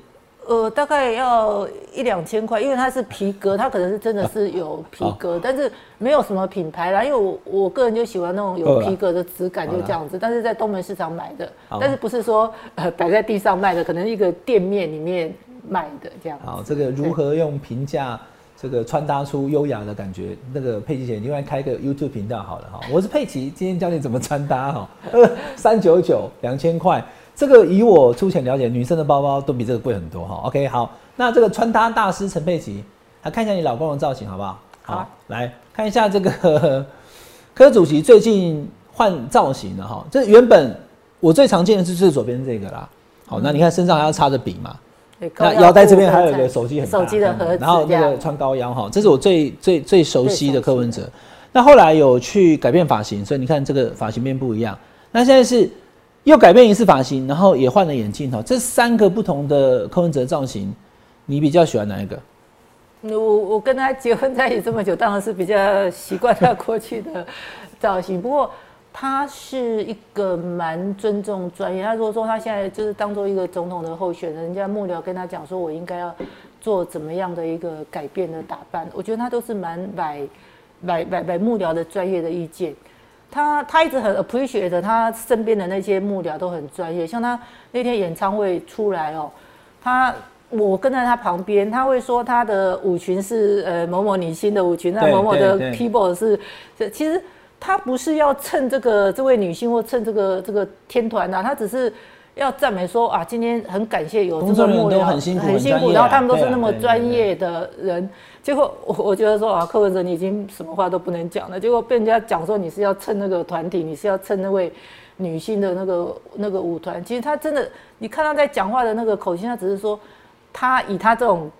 呃，大概要一两千块，因为它是皮革，它可能是真的是有皮革，但是没有什么品牌啦。因为我我个人就喜欢那种有皮革的质感，就这样子。但是在东门市场买的，但是不是说呃摆在地上卖的，可能一个店面里面卖的这样。好，这个如何用平价这个穿搭出优雅的感觉？那个佩奇姐，另外开个 YouTube 频道好了哈。我是佩奇，今天教你怎么穿搭哈。三九九两千块。这个以我粗浅了解，女生的包包都比这个贵很多哈。OK，好，那这个穿搭大师陈佩琪，来看一下你老公的造型好不好？好，来看一下这个柯主席最近换造型了哈。这原本我最常见的是最左边这个啦。好，那你看身上还要插着笔嘛？那腰带这边还有一个手机很手机的盒子，然后那个穿高腰哈，这是我最最最熟悉的柯文哲。那后来有去改变发型，所以你看这个发型变不一样。那现在是。又改变一次发型，然后也换了眼镜哈，这三个不同的柯文哲造型，你比较喜欢哪一个？我我跟他结婚在一起这么久，当然是比较习惯他过去的造型。不过他是一个蛮尊重专业。他如果说他现在就是当做一个总统的候选人，人家幕僚跟他讲说，我应该要做怎么样的一个改变的打扮，我觉得他都是蛮买买买买幕僚的专业的意见。他他一直很 appreciate 他身边的那些幕僚都很专业，像他那天演唱会出来哦，他我跟在他旁边，他会说他的舞裙是呃某某女星的舞裙，那某某的 keyboard 是，其实他不是要蹭这个这位女星或蹭这个这个天团呐，他只是要赞美说啊，今天很感谢有这个幕僚很辛苦，然后他们都是那么专业的人。结果我我觉得说啊，柯文哲你已经什么话都不能讲了。结果被人家讲说你是要蹭那个团体，你是要蹭那位女性的那个那个舞团。其实他真的，你看他在讲话的那个口型，他只是说他以他这种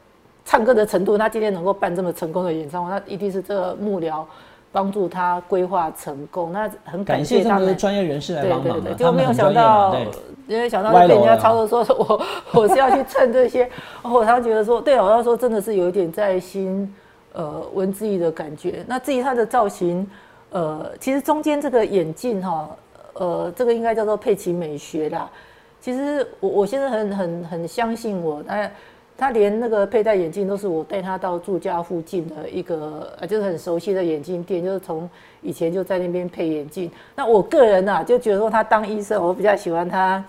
唱歌的程度，他今天能够办这么成功的演唱会，他一定是这个幕僚帮助他规划成功。那很感谢他们专业人士来帮忙的。结果没有想到，因为想到被人家操作说我 [laughs] 我是要去蹭这些。[laughs] 我常觉得说，对我要说真的是有一点在心呃文字艺的感觉。那至于他的造型，呃，其实中间这个眼镜哈，呃，这个应该叫做佩奇美学啦。其实我我现在很很很相信我，他他连那个佩戴眼镜都是我带他到住家附近的一个呃，就是很熟悉的眼镜店，就是从以前就在那边配眼镜。那我个人啊，就觉得说他当医生，我比较喜欢他，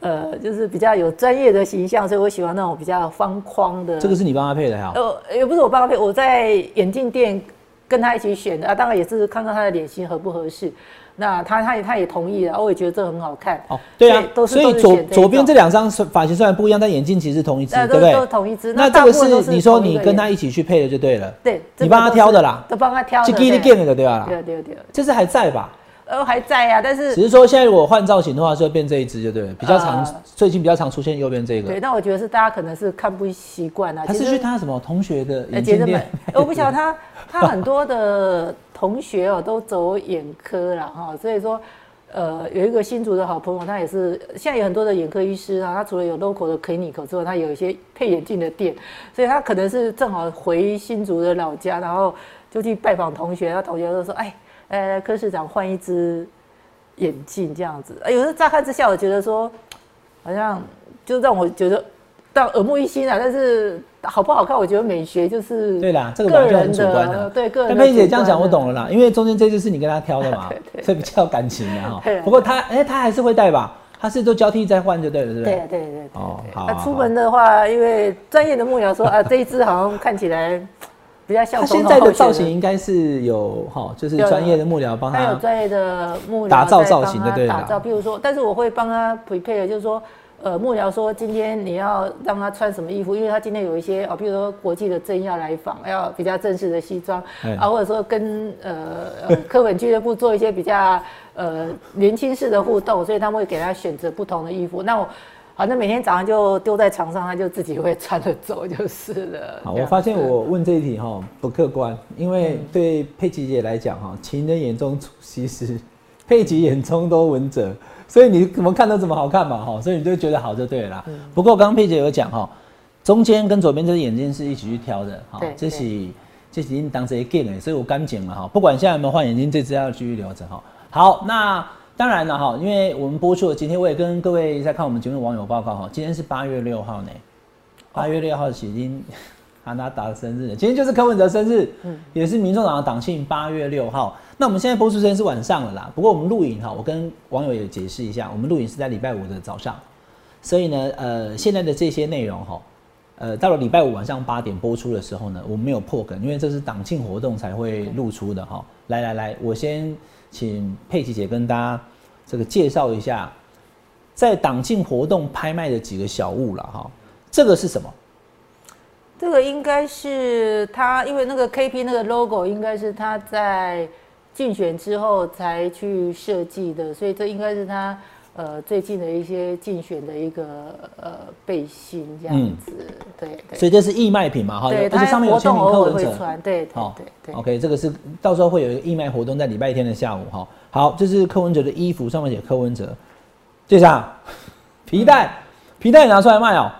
呃，就是比较有专业的形象，所以我喜欢那种比较方框的。这个是你帮他配的呀？呃，也不是我帮他配，我在眼镜店跟他一起选的啊，当然也是看看他的脸型合不合适。那他他也他也同意了，我也觉得这很好看。哦，对啊，所以左左边这两张发型虽然不一样，但眼镜其实同一只，对不对？都同一只。那这个是你说你跟他一起去配的就对了。对，你帮他挑的啦，都帮他挑的。就给你给的对吧？对对对。这是还在吧？呃，还在呀，但是只是说现在如果换造型的话，就变这一只就对了，比较常最近比较常出现右边这个。对，但我觉得是大家可能是看不习惯啊。他是去他什么同学的眼镜店？我不晓得他他很多的同学哦都走眼科了哈，所以说。呃，有一个新竹的好朋友，他也是现在有很多的眼科医师啊。他除了有 local 的 clinic 之外，他有一些配眼镜的店，所以他可能是正好回新竹的老家，然后就去拜访同学。他同学就说：“哎，呃，柯市长换一只眼镜这样子。”有时候乍看之下，我觉得说，好像就让我觉得。但耳目一新啊，但是好不好看？我觉得美学就是对啦，这个个人的对个人。但佩姐这样讲，我懂了啦，[laughs] 因为中间这只是你跟他挑的嘛，所以比较感情的哈。[laughs] 不过他哎，他还是会戴吧？他是都交替在换就对了，是不是？对对对。哦，好。那出门的话，因为专业的幕僚说啊，这一只好像看起来比较像。他现在的造型应该是有哈，就是专业的幕僚帮他。他有专业的幕僚打造造型的，对打造，比如说，但是我会帮他 prepare，就是说。呃，幕僚说今天你要让他穿什么衣服，因为他今天有一些哦，比如说国际的政要来访，要比较正式的西装啊，或者说跟呃科本俱乐部做一些比较呃年轻式的互动，所以他们会给他选择不同的衣服。那我反正每天早上就丢在床上，他就自己会穿着走就是了。好，我发现我问这一题哈不客观，因为对佩奇姐来讲哈，情人眼中出西施，佩奇眼中都文者。所以你怎么看都怎么好看嘛，哈，所以你就觉得好就对了。不过刚刚佩姐有讲哈，中间跟左边这只眼睛是一起去挑的，哈，这是这是已经当时一 game 哎，所以我刚剪了哈，不管现在有没有换眼睛，这只要继续留着哈。好，那当然了哈，因为我们播出的今天我也跟各位在看我们节目的网友报告哈，今天是八月六号呢，八月六号已经 [laughs] 安娜达的生日，今天就是柯文哲生日，嗯，也是民众党的党庆，八月六号。那我们现在播出时间是晚上了啦，不过我们录影哈，我跟网友也解释一下，我们录影是在礼拜五的早上，所以呢，呃，现在的这些内容哈，呃，到了礼拜五晚上八点播出的时候呢，我们没有破梗，因为这是党庆活动才会露出的哈。来来来，我先请佩奇姐跟大家这个介绍一下，在党庆活动拍卖的几个小物了哈。这个是什么？这个应该是他，因为那个 KP 那个 logo 应该是他在。竞选之后才去设计的，所以这应该是他呃最近的一些竞选的一个呃背心这样子，对对。所以这是义卖品嘛，哈，而且上面有签名客文者，对，好，对对。OK，这个是到时候会有一个义卖活动在礼拜天的下午，哈。好，这是柯文哲的衣服，上面写柯文哲。这下皮带，皮带拿出来卖哦。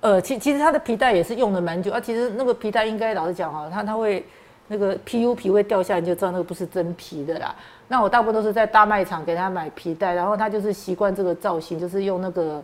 呃，其其实他的皮带也是用的蛮久啊。其实那个皮带应该老实讲哈，他他会。那个 PU 皮会掉下来，你就知道那个不是真皮的啦。那我大部分都是在大卖场给他买皮带，然后他就是习惯这个造型，就是用那个。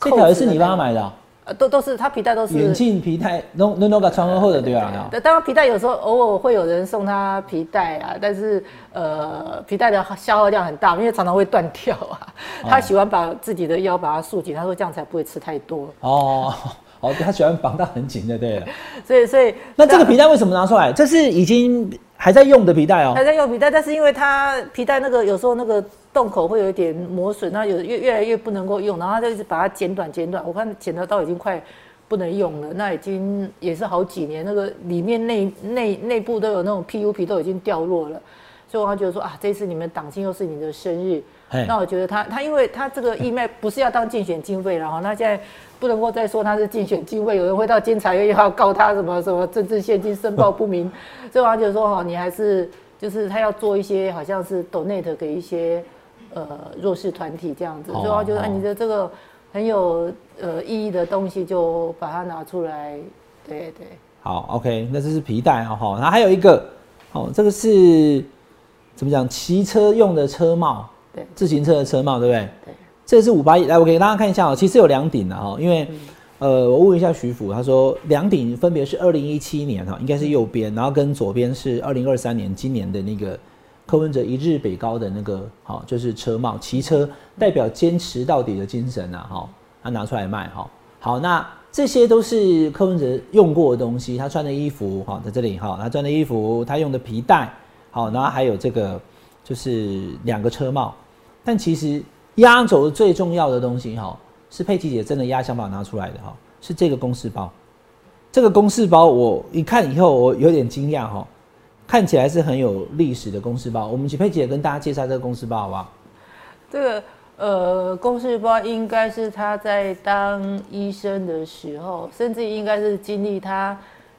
这条也是你帮他买的？呃，都都是他皮带都是。眼镜皮带，弄弄弄个穿厚的对吧？当然皮带有时候偶尔会有人送他皮带啊，但是呃皮带的消耗量很大，因为常常会断掉啊。他喜欢把自己的腰把它束紧，他说这样才不会吃太多。哦。哦，他喜欢绑到很紧的，对。[laughs] 所以，所以那这个皮带为什么拿出来？这是已经还在用的皮带哦。还在用皮带，但是因为它皮带那个有时候那个洞口会有一点磨损，那有越越来越不能够用，然后他就一直把它剪短剪短。我看剪的刀已经快不能用了，那已经也是好几年，那个里面内 [laughs] 内内部都有那种 PU 皮都已经掉落了。所以我觉得说啊，这次你们党庆又是你的生日，那我觉得他他因为他这个义卖不是要当竞选经费，了哈那现在。不能够再说他是竞选经费，有人会到监察院要告他什么什么政治现金申报不明。所以我觉得说哈，你还是就是他要做一些好像是 donate 给一些呃弱势团体这样子。所以我觉得你的这个很有呃意义的东西，就把它拿出来。对对。好，OK，那这是皮带啊，哈，然后还有一个，哦，这个是怎么讲？骑车用的车帽，对，自行车的车帽，对不对？对，这是五八一，来，我给大家看一下哦，其实有两顶的哈，因为，呃，我问一下徐福，他说两顶分别是二零一七年哈，应该是右边，然后跟左边是二零二三年今年的那个柯文哲一日北高的那个，好，就是车帽，骑车代表坚持到底的精神呐，哈，他拿出来卖哈，好，那。这些都是柯文哲用过的东西，他穿的衣服，哈，在这里，哈，他穿的衣服，他用的皮带，好，然后还有这个，就是两个车帽。但其实压轴最重要的东西，哈，是佩奇姐真的压箱宝拿出来的，哈，是这个公式包。这个公式包我一看以后，我有点惊讶，哈，看起来是很有历史的公式包。我们请佩奇姐跟大家介绍这个公式包，好不好？这个。呃，公事包应该是他在当医生的时候，甚至应该是经历他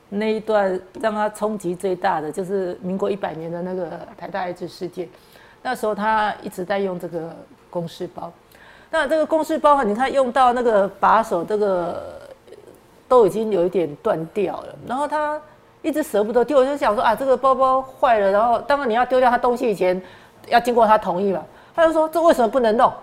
那一段让他冲击最大的，就是民国一百年的那个台大艾滋事件。那时候他一直在用这个公事包。那这个公事包，你看用到那个把手，这个都已经有一点断掉了。然后他一直舍不得丢，我就想说啊，这个包包坏了，然后当然你要丢掉他东西以前，要经过他同意嘛。他就说这为什么不能弄？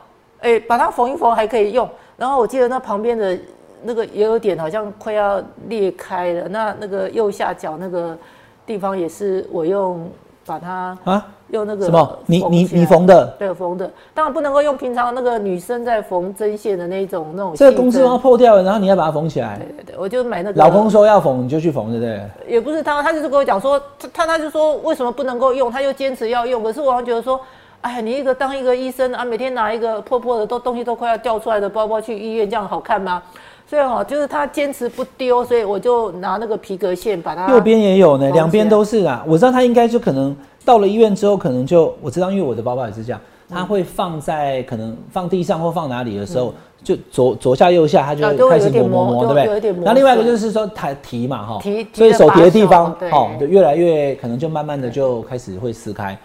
哎，把它缝一缝还可以用。然后我记得那旁边的那个也有点好像快要裂开了。那那个右下角那个地方也是我用把它啊，用那个什么？你你你缝的？对，缝的。当然不能够用平常那个女生在缝针线的那种那种。这个公司要破掉了，然后你要把它缝起来。对对对，我就买那个。老公说要缝，你就去缝，对不对？也不是他，他就是跟我讲说，他他就说为什么不能够用，他又坚持要用。可是我觉得说。哎，你一个当一个医生啊，每天拿一个破破的都东西都快要掉出来的包包去医院，这样好看吗？所以哈，就是他坚持不丢，所以我就拿那个皮革线把它。右边也有呢，两边都是啊。我知道他应该就可能到了医院之后，可能就我知道，因为我的包包也是这样，它会放在可能放地上或放哪里的时候，就左左下右下，它就开始磨磨磨，对不对？那另外一个就是说它提嘛哈，提，所以手提的地方哦，就越来越可能就慢慢的就开始会撕开。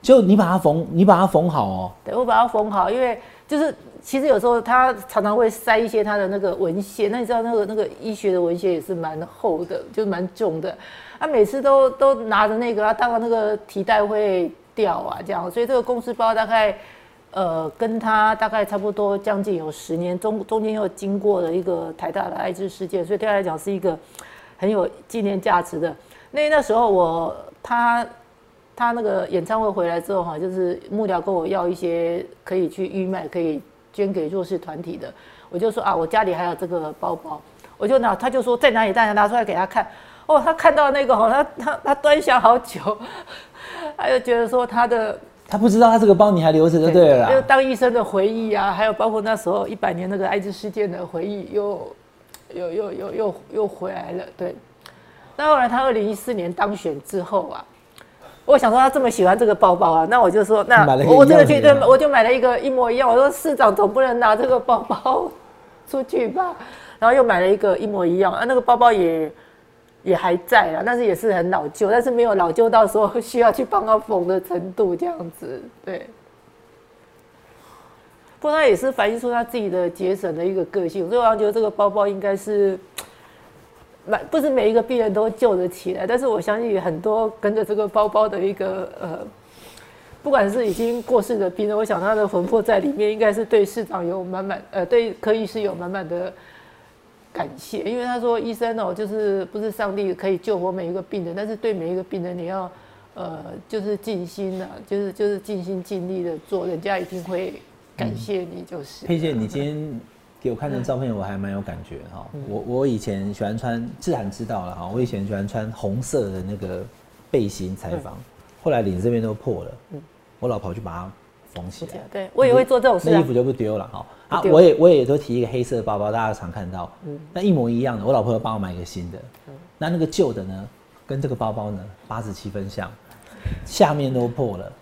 就你把它缝，你把它缝好哦。对，我把它缝好，因为就是其实有时候他常常会塞一些他的那个文献，那你知道那个那个医学的文献也是蛮厚的，就蛮重的。他每次都都拿着那个，他当然那个提袋会掉啊，这样。所以这个公司包大概呃跟他大概差不多将近有十年，中中间又经过了一个台大的艾滋事件，所以对他来讲是一个很有纪念价值的。那那时候我他。他那个演唱会回来之后哈，就是幕僚跟我要一些可以去预卖、可以捐给弱势团体的，我就说啊，我家里还有这个包包，我就拿，他就说在哪里，大家拿出来给他看。哦，他看到那个哦，他他他端详好久，[laughs] 他就觉得说他的，他不知道他这个包你还留着就对了，就当医生的回忆啊，还有包括那时候一百年那个艾滋事件的回忆，又又又又又又回来了。对，那后来他二零一四年当选之后啊。我想说他这么喜欢这个包包啊，那我就说那我真的去对，我就买了一个一模一样。我说市长总不能拿这个包包出去吧，[laughs] 然后又买了一个一模一样啊，那个包包也也还在啊，但是也是很老旧，但是没有老旧到说需要去帮他缝的程度这样子。对，不过他也是反映出他自己的节省的一个个性，所以我觉得这个包包应该是。每不是每一个病人都救得起来，但是我相信很多跟着这个包包的一个呃，不管是已经过世的病人，我想他的魂魄在里面，应该是对市长有满满呃，对柯医师有满满的感谢，因为他说医生哦，就是不是上帝可以救活每一个病人，但是对每一个病人你要呃，就是尽心啊，就是就是尽心尽力的做，人家一定会感谢你，就是。佩姐，你今天。给我看的照片，我还蛮有感觉哈。我我以前喜欢穿，自然知道了哈。我以前喜欢穿红色的那个背心采访，后来领这边都破了，我老婆就把它缝起来。对我也会做这种事，那衣服就不丢了哈。啊，我也我也都提一个黑色的包包，大家常看到，那一模一样的。我老婆帮我买一个新的，那那个旧的呢，跟这个包包呢八十七分像。下面都破了，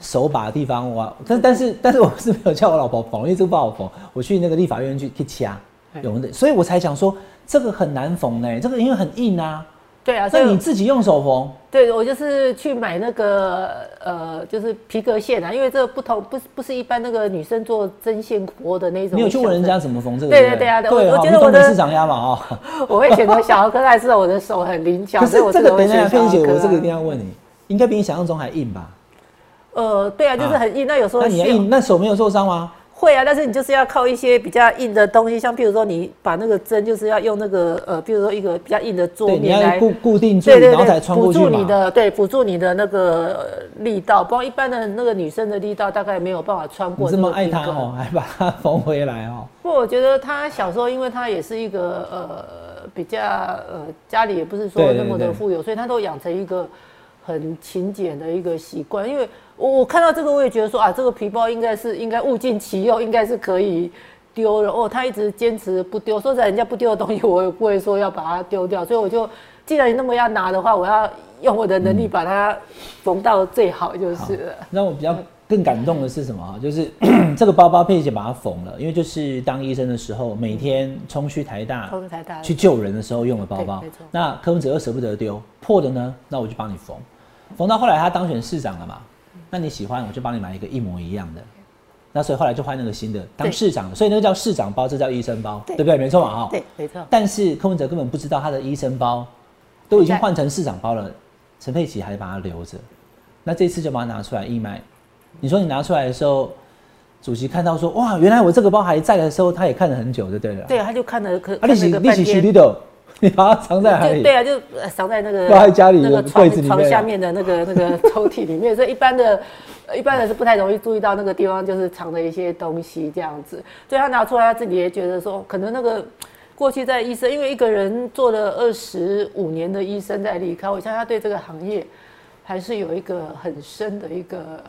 手把的地方我，但但是但是我是没有叫我老婆缝，因为这个不好缝。我去那个立法院去去掐，有的，所以我才想说这个很难缝呢。这个因为很硬啊，对啊，所以你自己用手缝？对，我就是去买那个呃，就是皮革线啊，因为这个不同，不是不是一般那个女生做针线活的那种。你有去问人家怎么缝这个？对对对啊，对，我觉得我的市场压嘛啊。[laughs] 我会选择小儿科，但是我的手很灵巧。可是这个等一下，佩姐，我这个一定要问你，应该比你想象中还硬吧？呃，对啊，就是很硬。那有时候那你硬，那手没有受伤吗？会啊，但是你就是要靠一些比较硬的东西，像譬如说你把那个针，就是要用那个呃，譬如说一个比较硬的桌面来固固定住，然后才穿过去辅助你的对，辅助你的那个力道，不然一般的那个女生的力道大概没有办法穿过。这么爱她哦，[laughs] 还把它缝回来哦。不，我觉得她小时候，因为她也是一个呃比较呃家里也不是说那么的富有，所以她都养成一个很勤俭的一个习惯，因为。我我看到这个，我也觉得说啊，这个皮包应该是应该物尽其用，应该是可以丢了哦。他一直坚持不丢，说在人家不丢的东西，我也不会说要把它丢掉。所以我就，既然你那么要拿的话，我要用我的能力把它缝到最好就是了。让我比较更感动的是什么就是 [clears throat] 这个包包佩姐把它缝了，因为就是当医生的时候，每天冲去台大，冲去台大去救人的时候用的包包。那柯文哲又舍不得丢，破的呢，那我就帮你缝。缝到后来他当选市长了嘛。那你喜欢，我就帮你买一个一模一样的。那所以后来就换那个新的当市长，所以那个叫市长包，这叫医生包，对不对？没错嘛，哈。对，没错。但是柯文哲根本不知道他的医生包都已经换成市长包了，陈佩琪还把它留着。那这次就把它拿出来义卖。你说你拿出来的时候，主席看到说哇，原来我这个包还在的时候，他也看了很久，就对了。对，他就看了可。啊，你起你起许你的。你把它藏在哪里？对啊，就藏在那个放在家里那个柜子床下面的那个 [laughs] 那个抽屉里面。所以一般的，一般人是不太容易注意到那个地方，就是藏的一些东西这样子。所以他拿出来，他自己也觉得说，可能那个过去在医生，因为一个人做了二十五年的医生在离开，我相信他对这个行业还是有一个很深的一个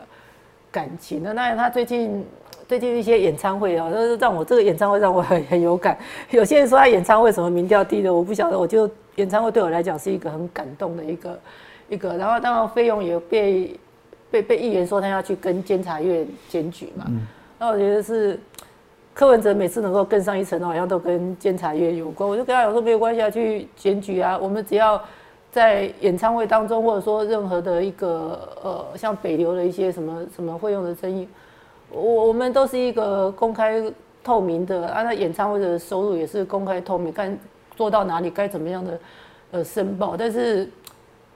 感情的。那他最近。最近一些演唱会啊，都让我这个演唱会让我很很有感。有些人说他演唱会什么民调低的，我不晓得。我就演唱会对我来讲是一个很感动的一个一个。然后当然费用也被被被议员说他要去跟监察院检举嘛。那我觉得是柯文哲每次能够更上一层，好像都跟监察院有关。我就跟他讲说没有关系啊，去检举啊。我们只要在演唱会当中，或者说任何的一个呃，像北流的一些什么什么会用的争议。我我们都是一个公开透明的，啊，那演唱会的收入也是公开透明，看做到哪里该怎么样的呃申报。但是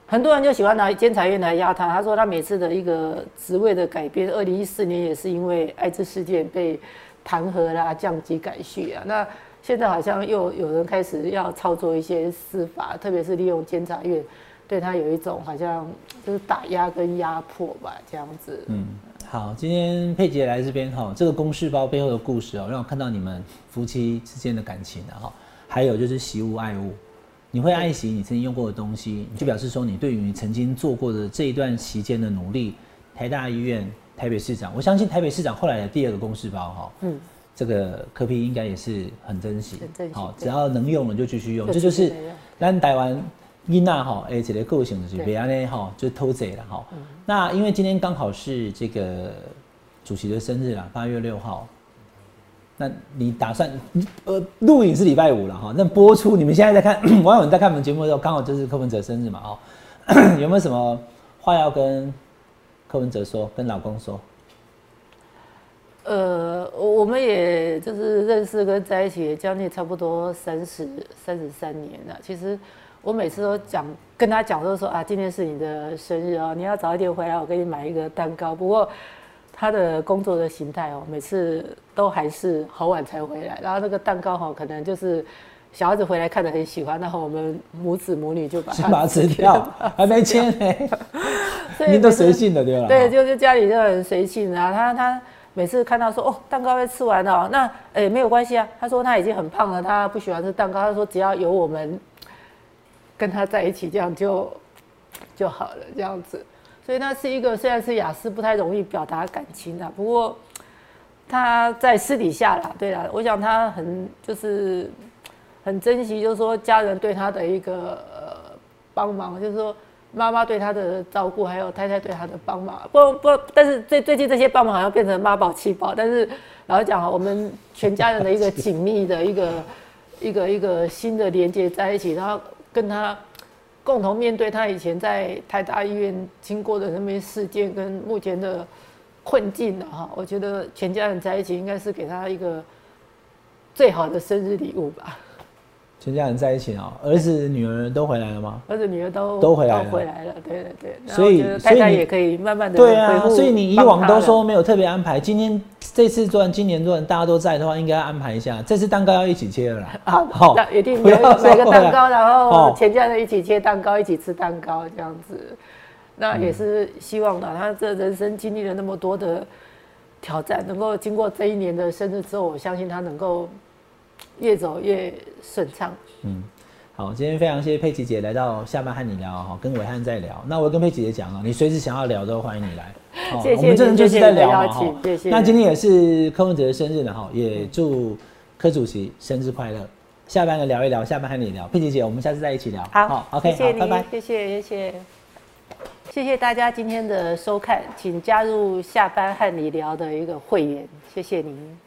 很多人就喜欢拿监察院来压他，他说他每次的一个职位的改变，二零一四年也是因为艾滋事件被弹劾啦、降级改序啊。那现在好像又有人开始要操作一些司法，特别是利用监察院对他有一种好像就是打压跟压迫吧，这样子。嗯。好，今天佩姐来这边哈，这个公事包背后的故事哦，让我看到你们夫妻之间的感情的哈。还有就是惜物爱物，你会爱惜你曾经用过的东西，就表示说你对于你曾经做过的这一段期间的努力。台大医院台北市长，我相信台北市长后来的第二个公事包哈，嗯，这个科批应该也是很珍惜，好，只要能用了就继续用，这就是让台湾。伊娜哈，哎，这个个性就是别安呢哈，就偷贼了哈。那因为今天刚好是这个主席的生日啦，八月六号。那你打算呃录影是礼拜五了哈，那播出你们现在在看网友在看我们节目的时候，刚好就是柯文哲生日嘛哦，有没有什么话要跟柯文哲说，跟老公说？呃，我们也就是认识跟在一起将近差不多三十三十三年了，其实。我每次都讲跟他讲，都说啊，今天是你的生日哦，你要早一点回来，我给你买一个蛋糕。不过他的工作的形态哦，每次都还是好晚才回来，然后那个蛋糕哈，可能就是小孩子回来看的很喜欢，然后我们母子母女就把它吃掉，还没签呢。您都随性的对吧？对，就是家里就很随性啊。他他每次看到说哦，蛋糕被吃完了，那哎没有关系啊。他说他已经很胖了，他不喜欢吃蛋糕。他说只要有我们。跟他在一起，这样就就好了，这样子。所以他是一个虽然是雅思不太容易表达感情的，不过他在私底下啦，对啦，我想他很就是很珍惜，就是说家人对他的一个帮忙，就是说妈妈对他的照顾，还有太太对他的帮忙。不不，但是最最近这些帮忙好像变成妈宝气宝。但是老实讲，我们全家人的一个紧密的一个一个一个新的连接在一起，然后。跟他共同面对他以前在台大医院经过的那些事件跟目前的困境的哈，我觉得全家人在一起应该是给他一个最好的生日礼物吧。全家人在一起哦，儿子女儿都回来了吗？儿子女儿都都回来了，回来了，对对对。所以太太也可以慢慢的对啊，所以你以往都说没有特别安排，今天这次做完，今年做完，大家都在的话，应该安排一下。这次蛋糕要一起切了啦，[laughs] 好，那一定买买个蛋糕，然后全家人一起切蛋糕，一起吃蛋糕这样子。那也是希望的，他这人生经历了那么多的挑战，能够经过这一年的生日之后，我相信他能够。越走越顺畅。嗯，好，今天非常谢谢佩奇姐来到下班和你聊哈，跟伟汉在聊。那我跟佩奇姐讲啊，你随时想要聊都欢迎你来。谢谢，我们这人就是在聊嘛哈。谢谢。那今天也是柯文哲的生日了哈，也祝柯主席生日快乐。下班了聊一聊，下班和你聊，佩奇姐，我们下次再一起聊。好，OK，好，拜拜。谢谢，谢谢，谢谢大家今天的收看，请加入下班和你聊的一个会员，谢谢您。